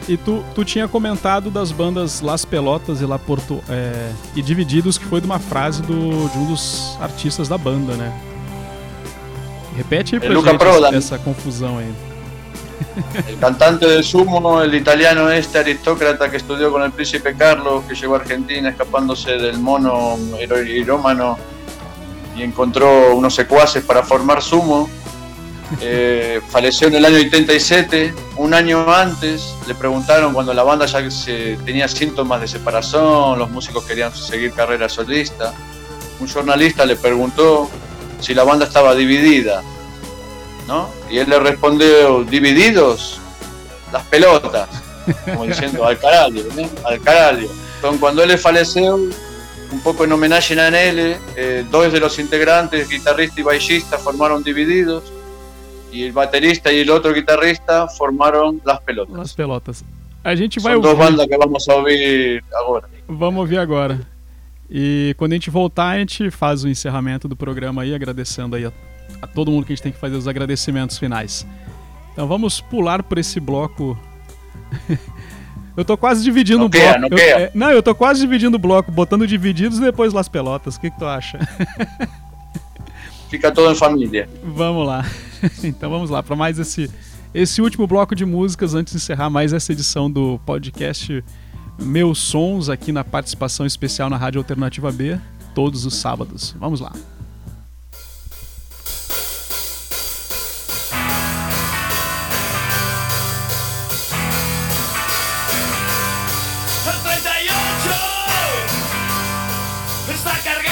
E tu, tu tinha comentado das bandas Las Pelotas e La Porto é, e Divididos, que foi de uma frase do, de um dos artistas da banda, né? Repete aí pra Luca gente Prodan. essa, confusão aí. El cantante de Sumo, el italiano este aristócrata que estudió con el príncipe Carlos, que llegó a Argentina escapándose del mono irómano y encontró unos secuaces para formar Sumo. Eh, falleció en el año 87, un año antes, le preguntaron cuando la banda ya se, tenía síntomas de separación, los músicos querían seguir carrera solista, un jornalista le preguntó si la banda estaba dividida, ¿no? Y él le respondió, ¿divididos? Las pelotas, como diciendo, al carajo, al carajo. Entonces cuando él falleció, un poco en homenaje a Nele, eh, dos de los integrantes, guitarrista y baillista, formaron Divididos, y el baterista y el otro guitarrista formaron Las Pelotas. Las Pelotas. A gente vai São duas bandas que vamos ouvir agora. Vamos ouvir agora. E quando a gente voltar, a gente faz o encerramento do programa aí, agradecendo aí a, a todo mundo que a gente tem que fazer os agradecimentos finais. Então vamos pular por esse bloco Eu tô quase dividindo Não o quer, bloco. não Eu- quer. é, não, eu tô quase dividindo o bloco, botando divididos e depois Las Pelotas. O que, que tu acha? Fica todo em família. vamos lá. então vamos lá para mais esse esse último bloco de músicas antes de encerrar mais essa edição do podcast Meus Sons aqui na participação especial na Rádio Alternativa B, todos os sábados. Vamos lá. El 38 está cargado.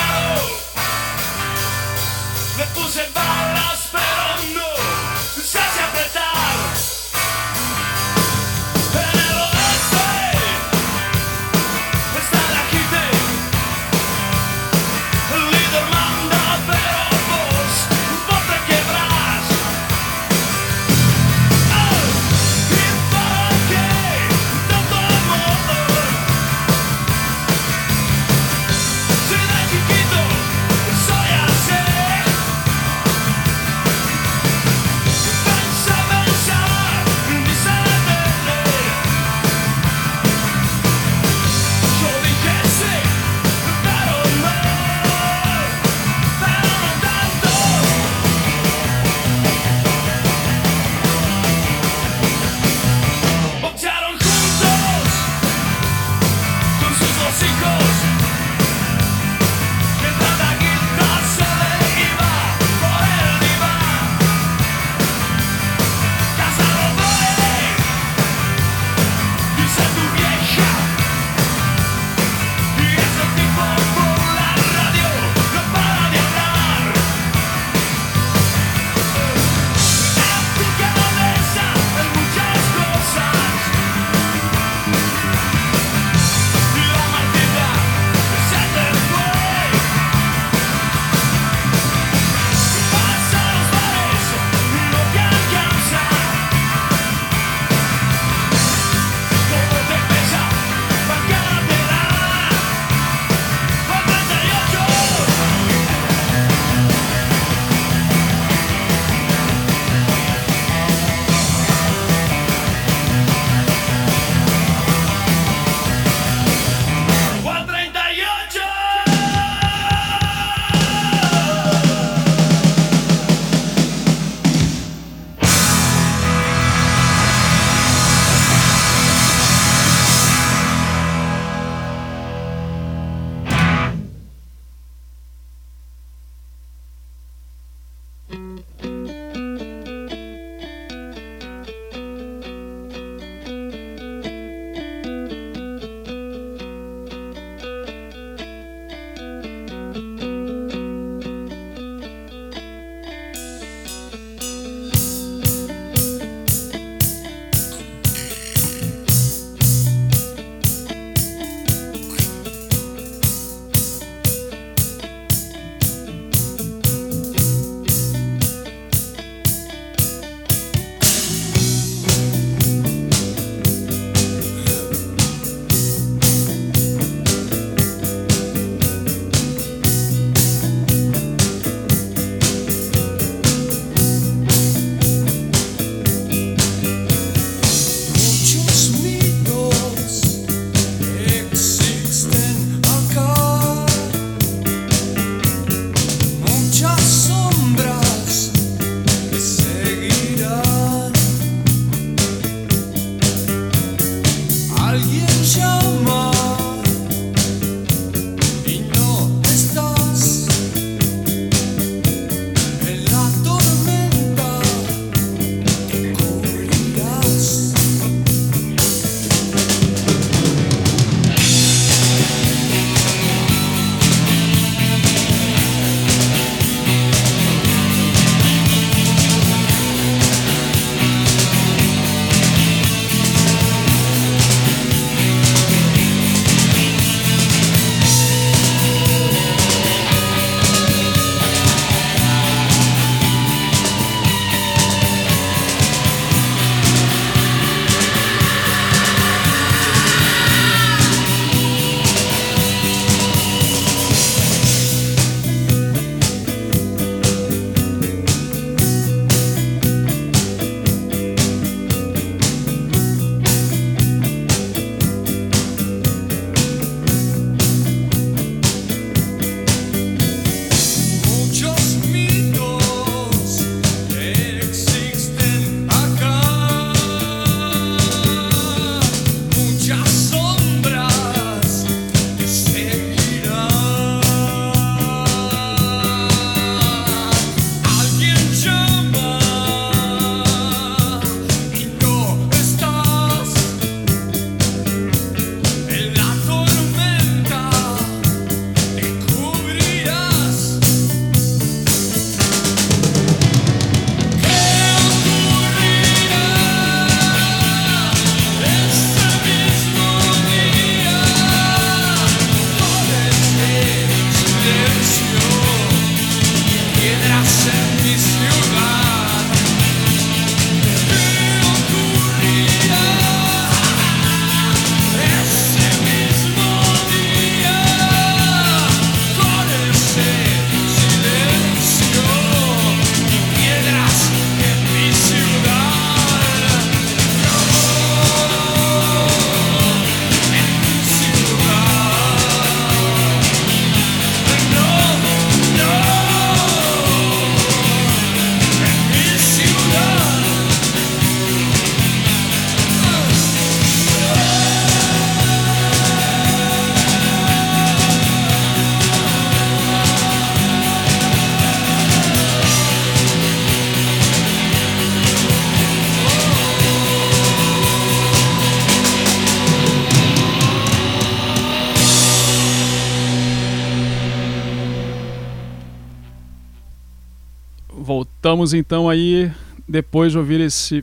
Voltamos então aí, depois de ouvir esse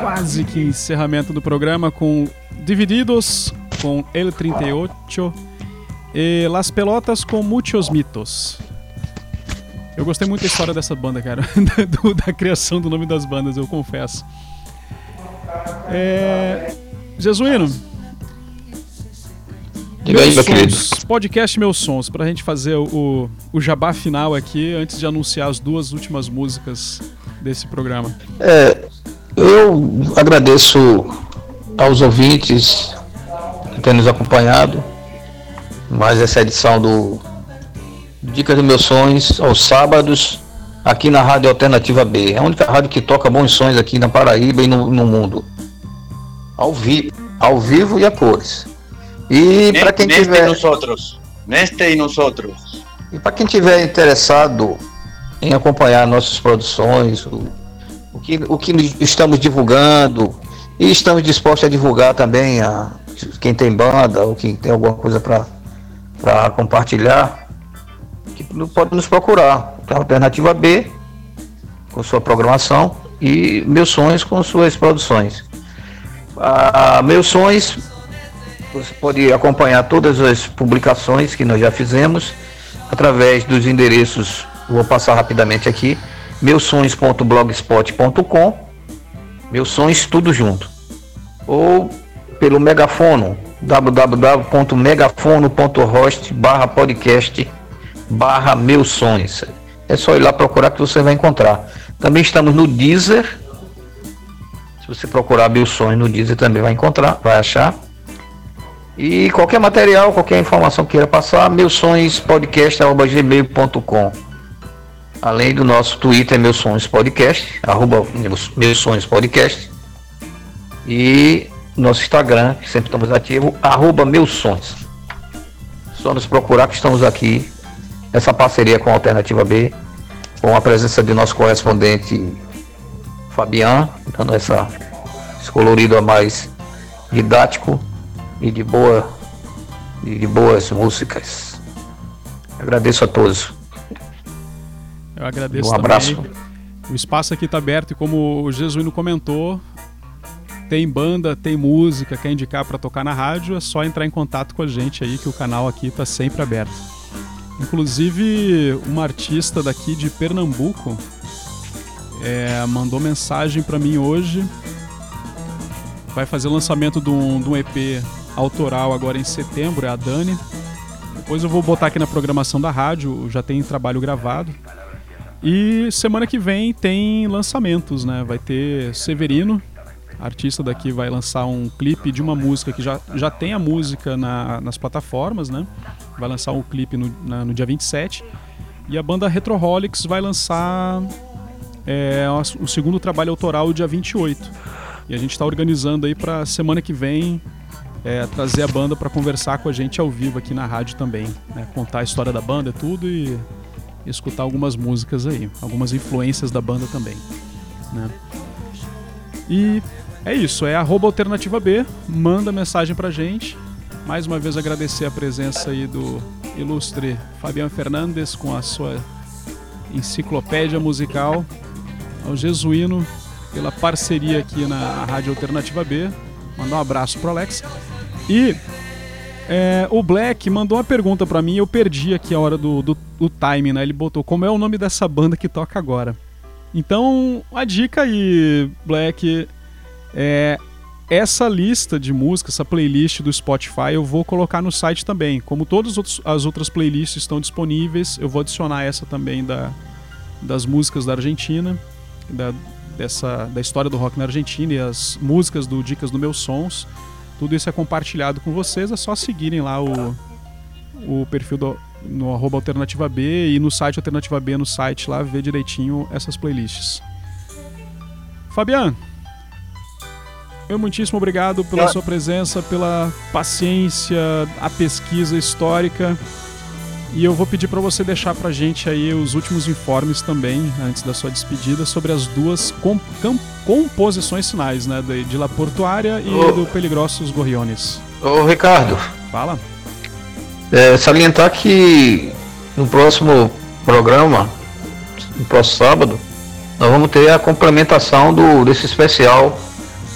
quase que encerramento do programa com Divididos, com El 38 e Las Pelotas com Muchos Mitos. Eu gostei muito da história dessa banda, cara, da, da criação do nome das bandas, eu confesso. É... Jesuíno, Diga aí, meus meu querido. sons, podcast Meus Sons, pra gente fazer o, o jabá final aqui, antes de anunciar as duas últimas músicas desse programa. É, eu agradeço aos ouvintes que têm nos acompanhado. Mais essa edição do Dicas dos Meus Sonhos, aos sábados, aqui na Rádio Alternativa B. É a única rádio que toca bons sons aqui na Paraíba e no, no mundo. Ao vivo, ao vivo e a cores. E para quem Neste tiver. y nosotros. Neste y nosotros. E para quem tiver interessado em acompanhar nossas produções, o, o, que, o que estamos divulgando, e estamos dispostos a divulgar também a quem tem banda ou quem tem alguma coisa para compartilhar, que pode nos procurar. A Alternativa B, com sua programação, e Meus Sonhos com suas produções. Ah, meus Sonhos, você pode acompanhar todas as publicações que nós já fizemos através dos endereços, vou passar rapidamente aqui, meusonhos.blogspot.com, meus sonhos tudo junto, ou pelo megafono www.megafono.host barra podcast barra. É só ir lá procurar que você vai encontrar. Também estamos no Deezer. Se você procurar meus sonhos no Deezer também vai encontrar, vai achar. E qualquer material, qualquer informação que queira passar, meus sonhos podcast@gmail.com. Além do nosso Twitter, meus sonhos podcast, arroba meus, sonhos podcast. E nosso Instagram, que sempre estamos ativos, arroba meus sonhos. Só nos procurar que estamos aqui. Essa parceria com a Alternativa B, com a presença de nosso correspondente Fabian, dando essa, esse colorido a mais didático e de boa e de boas músicas. Agradeço a todos. Eu agradeço Um abraço. também. O espaço aqui está aberto e como o Jesuíno comentou, tem banda, tem música, quer indicar para tocar na rádio, é só entrar em contato com a gente aí que o canal aqui está sempre aberto. Inclusive, uma artista daqui de Pernambuco é, mandou mensagem para mim hoje. Vai fazer o lançamento de um, de um EP autoral agora em setembro, é a Dani. Depois eu vou botar aqui na programação da rádio, já tem trabalho gravado. E semana que vem tem lançamentos, né? Vai ter Severino, artista daqui, vai lançar um clipe de uma música que já, já tem a música na- nas plataformas, né? Vai lançar um clipe no, na- no dia 27. E a banda Retroholics vai lançar é, o segundo trabalho autoral dia 28. E a gente está organizando aí para semana que vem é, trazer a banda para conversar com a gente ao vivo aqui na rádio também, né? Contar a história da banda, tudo e escutar algumas músicas aí, algumas influências da banda também, né? E é isso, é arroba alternativa B, manda mensagem pra gente. Mais uma vez agradecer a presença aí do ilustre Fabiano Fernandes com a sua enciclopédia musical, ao Jesuíno pela parceria aqui na Rádio Alternativa B. Mandar um abraço pro Alex. E é, o Black mandou uma pergunta pra mim, eu perdi aqui a hora do, do, do time, né? Ele botou como é o nome dessa banda que toca agora. Então, a dica aí, Black, é essa lista de músicas, essa playlist do Spotify, eu vou colocar no site também. Como todas as outras playlists estão disponíveis, eu vou adicionar essa também da, das músicas da Argentina, da, dessa, da história do rock na Argentina e as músicas do Dicas do Meus Sons. Tudo isso é compartilhado com vocês, é só seguirem lá o, o perfil do, no arroba Alternativa B e no site Alternativa B, no site lá, ver direitinho essas playlists. Fabian, meu muitíssimo obrigado pela sua presença, pela paciência, a pesquisa histórica. E eu vou pedir para você deixar pra gente aí os últimos informes também, antes da sua despedida, sobre as duas com- cam- composições finais, né? De, de La Portuária e Oh. do Peligrossos Gorriones. Ô Ricardo, Fala. é, salientar que no próximo programa no próximo sábado, nós vamos ter a complementação do, desse especial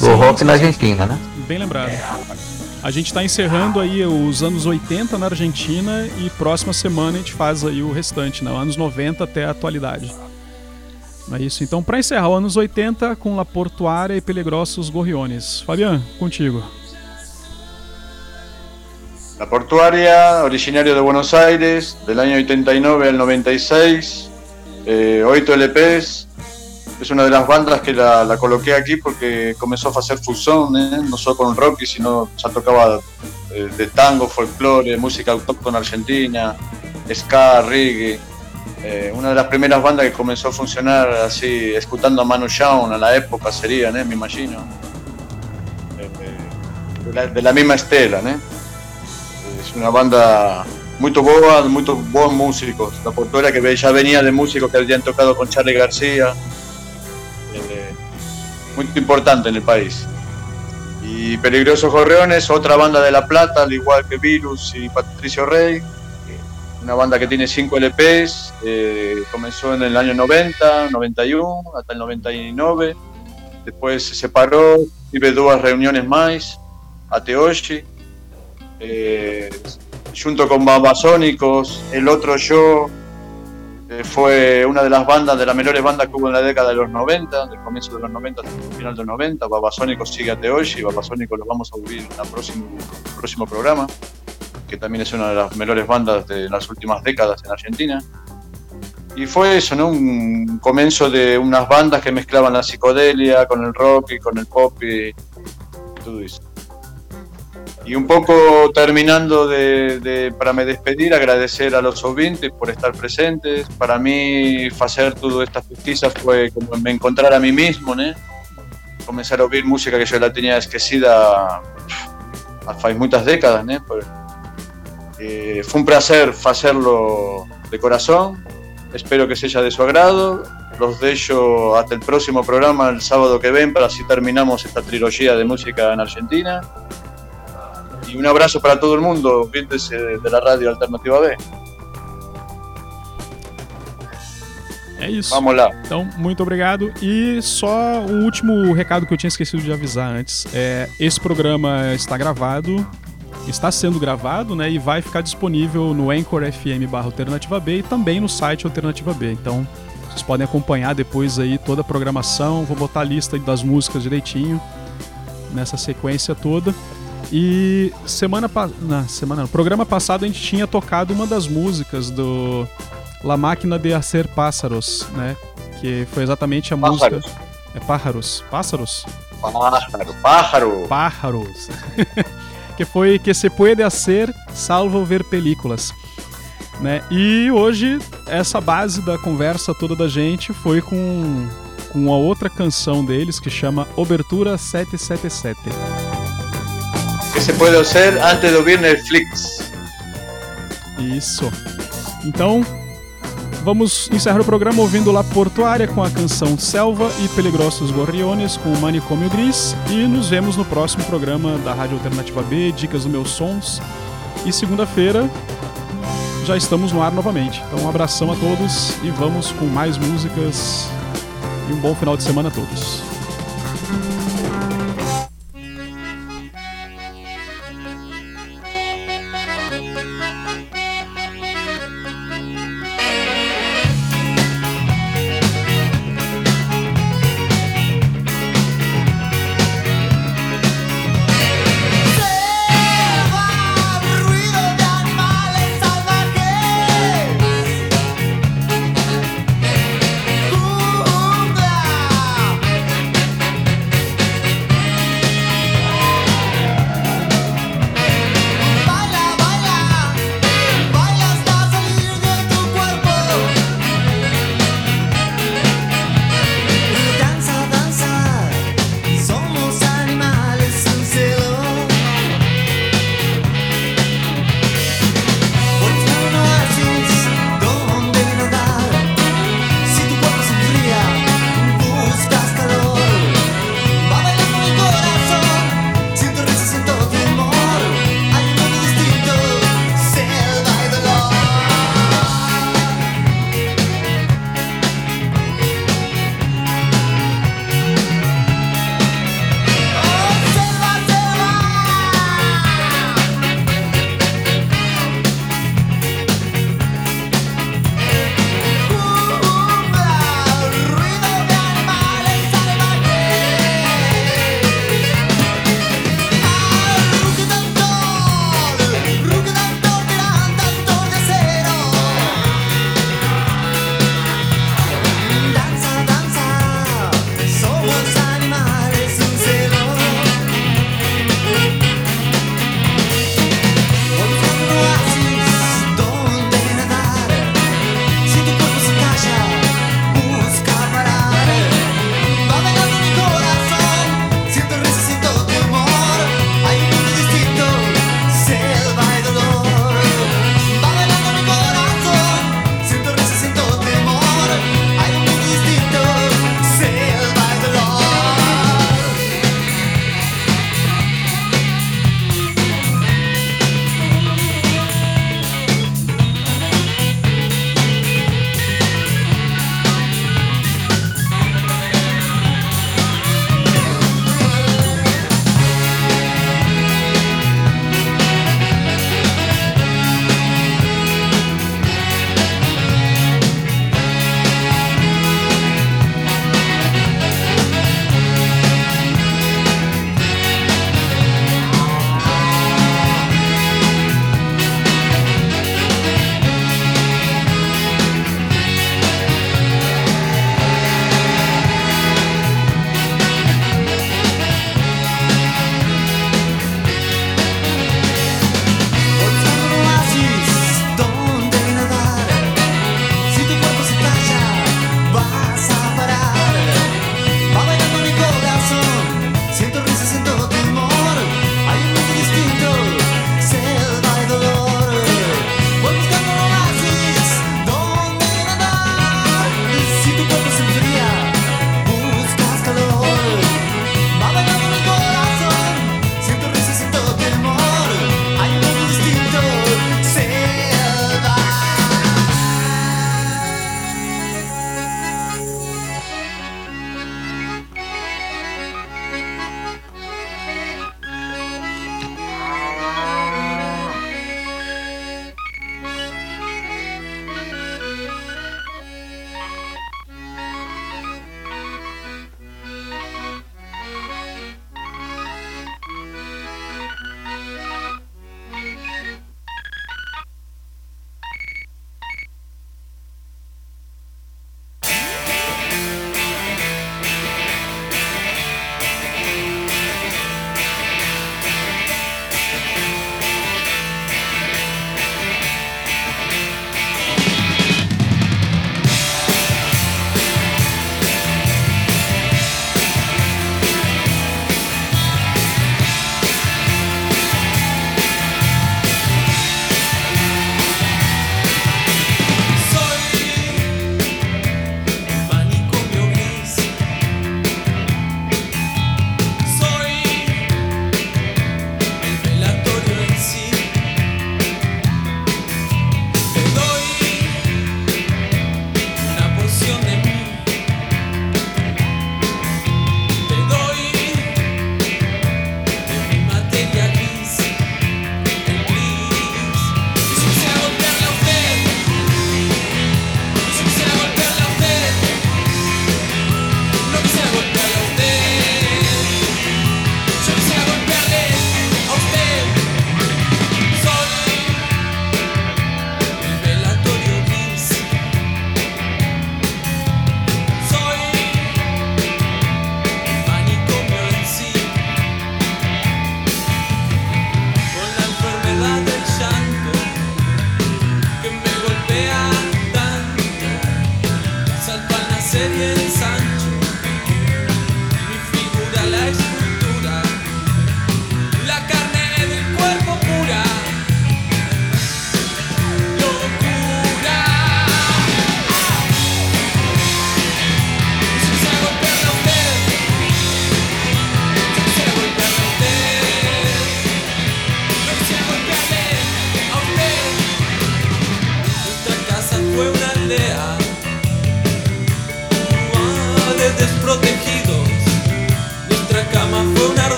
do Sim, rock sim, na sim. Argentina, né? Bem lembrado. A gente está encerrando aí os anos 80 na Argentina e próxima semana a gente faz aí o restante, né? Anos 90 até a atualidade. É isso? Então, para encerrar, anos 80 com La Portuária e Pelegrossos Gorriones. Fabian, contigo. La Portuaria, originario de Buenos Aires, del año 89 al 96, eh, 8 LPs. Es una de las bandas que la, coloqué aquí porque comenzó a hacer fusión, ¿eh? no solo con rock, sino ya tocaba eh, de tango, folclore, música autóctona argentina, ska, reggae. Eh, una de las primeras bandas que comenzó a funcionar así, escuchando a Manu Chao a la época serían, me imagino. De, la, misma estela. Es una banda muy boa, muy buenos músicos. La portuaria que ya venía de músicos que habían tocado con Charlie García. Muy importante en el país. Y Peligrosos Gorriones, otra banda de La Plata, al igual que Virus y Patricio Rey. Una banda que tiene 5 LPs, eh, comenzó en el año 90, 91, hasta el 99. Después se separó, tuve dos reuniones más, Ateoshi eh, junto con Babasónicos, el otro yo eh, fue una de las bandas, de las mejores bandas que hubo en la década de los 90, del comienzo de los 90 hasta el final de los 90. Babasónicos sigue a hoy y Babasónicos lo vamos a vivir en el próximo, próximo programa, que también es una de las mejores bandas de las últimas décadas en Argentina. Y fue eso, ¿no? Un comienzo de unas bandas que mezclaban la psicodelia con el rock y con el pop y todo eso. Y un poco terminando de, de- para me despedir, agradecer a los oyentes por estar presentes. Para mí, hacer todas estas pesquisas fue como me encontrar a mí mismo, ¿no? Comenzar a oír música que yo la tenía esquecida hace muchas décadas, ¿no? Pues, eh, fue un placer hacerlo de corazón. Espero que sea de su agrado. Los dejo hasta el próximo programa el sábado que ven para así terminamos esta trilogía de música en Argentina. Y un abrazo para todo el mundo, oyentes de la radio Alternativa B. É isso. Vamos lá. Então, muito obrigado. E só um último recado que eu tinha esquecido de avisar antes. É, esse programa está gravado, está sendo gravado, né? E vai ficar disponível no Anchor FM barra Alternativa B e também no site Alternativa B. Então, vocês podem acompanhar depois aí toda a programação. Vou botar a lista das músicas direitinho nessa sequência toda. E semana na semana, no programa passado a gente tinha tocado uma das músicas do La Máquina de Hacer Pássaros, né? Que foi exatamente a Pájaros. música. É Pájaros. Pássaros? Pájaro, pájaro. Pájaros. que foi Que se puede hacer salvo ver películas. Né? E hoje, essa base da conversa toda da gente foi com, com uma outra canção deles que chama Obertura 777. ¿Qué se puede hacer antes de oír Netflix? Isso. Então, vamos encerrar o programa ouvindo La Portuária com a canção Selva e Peligrossos Gorriones com o Manicômio Gris. E nos vemos no próximo programa da Rádio Alternativa B, Dicas dos Meus Sons. E segunda-feira já estamos no ar novamente. Então, um abração a todos e vamos com mais músicas. E um bom final de semana a todos.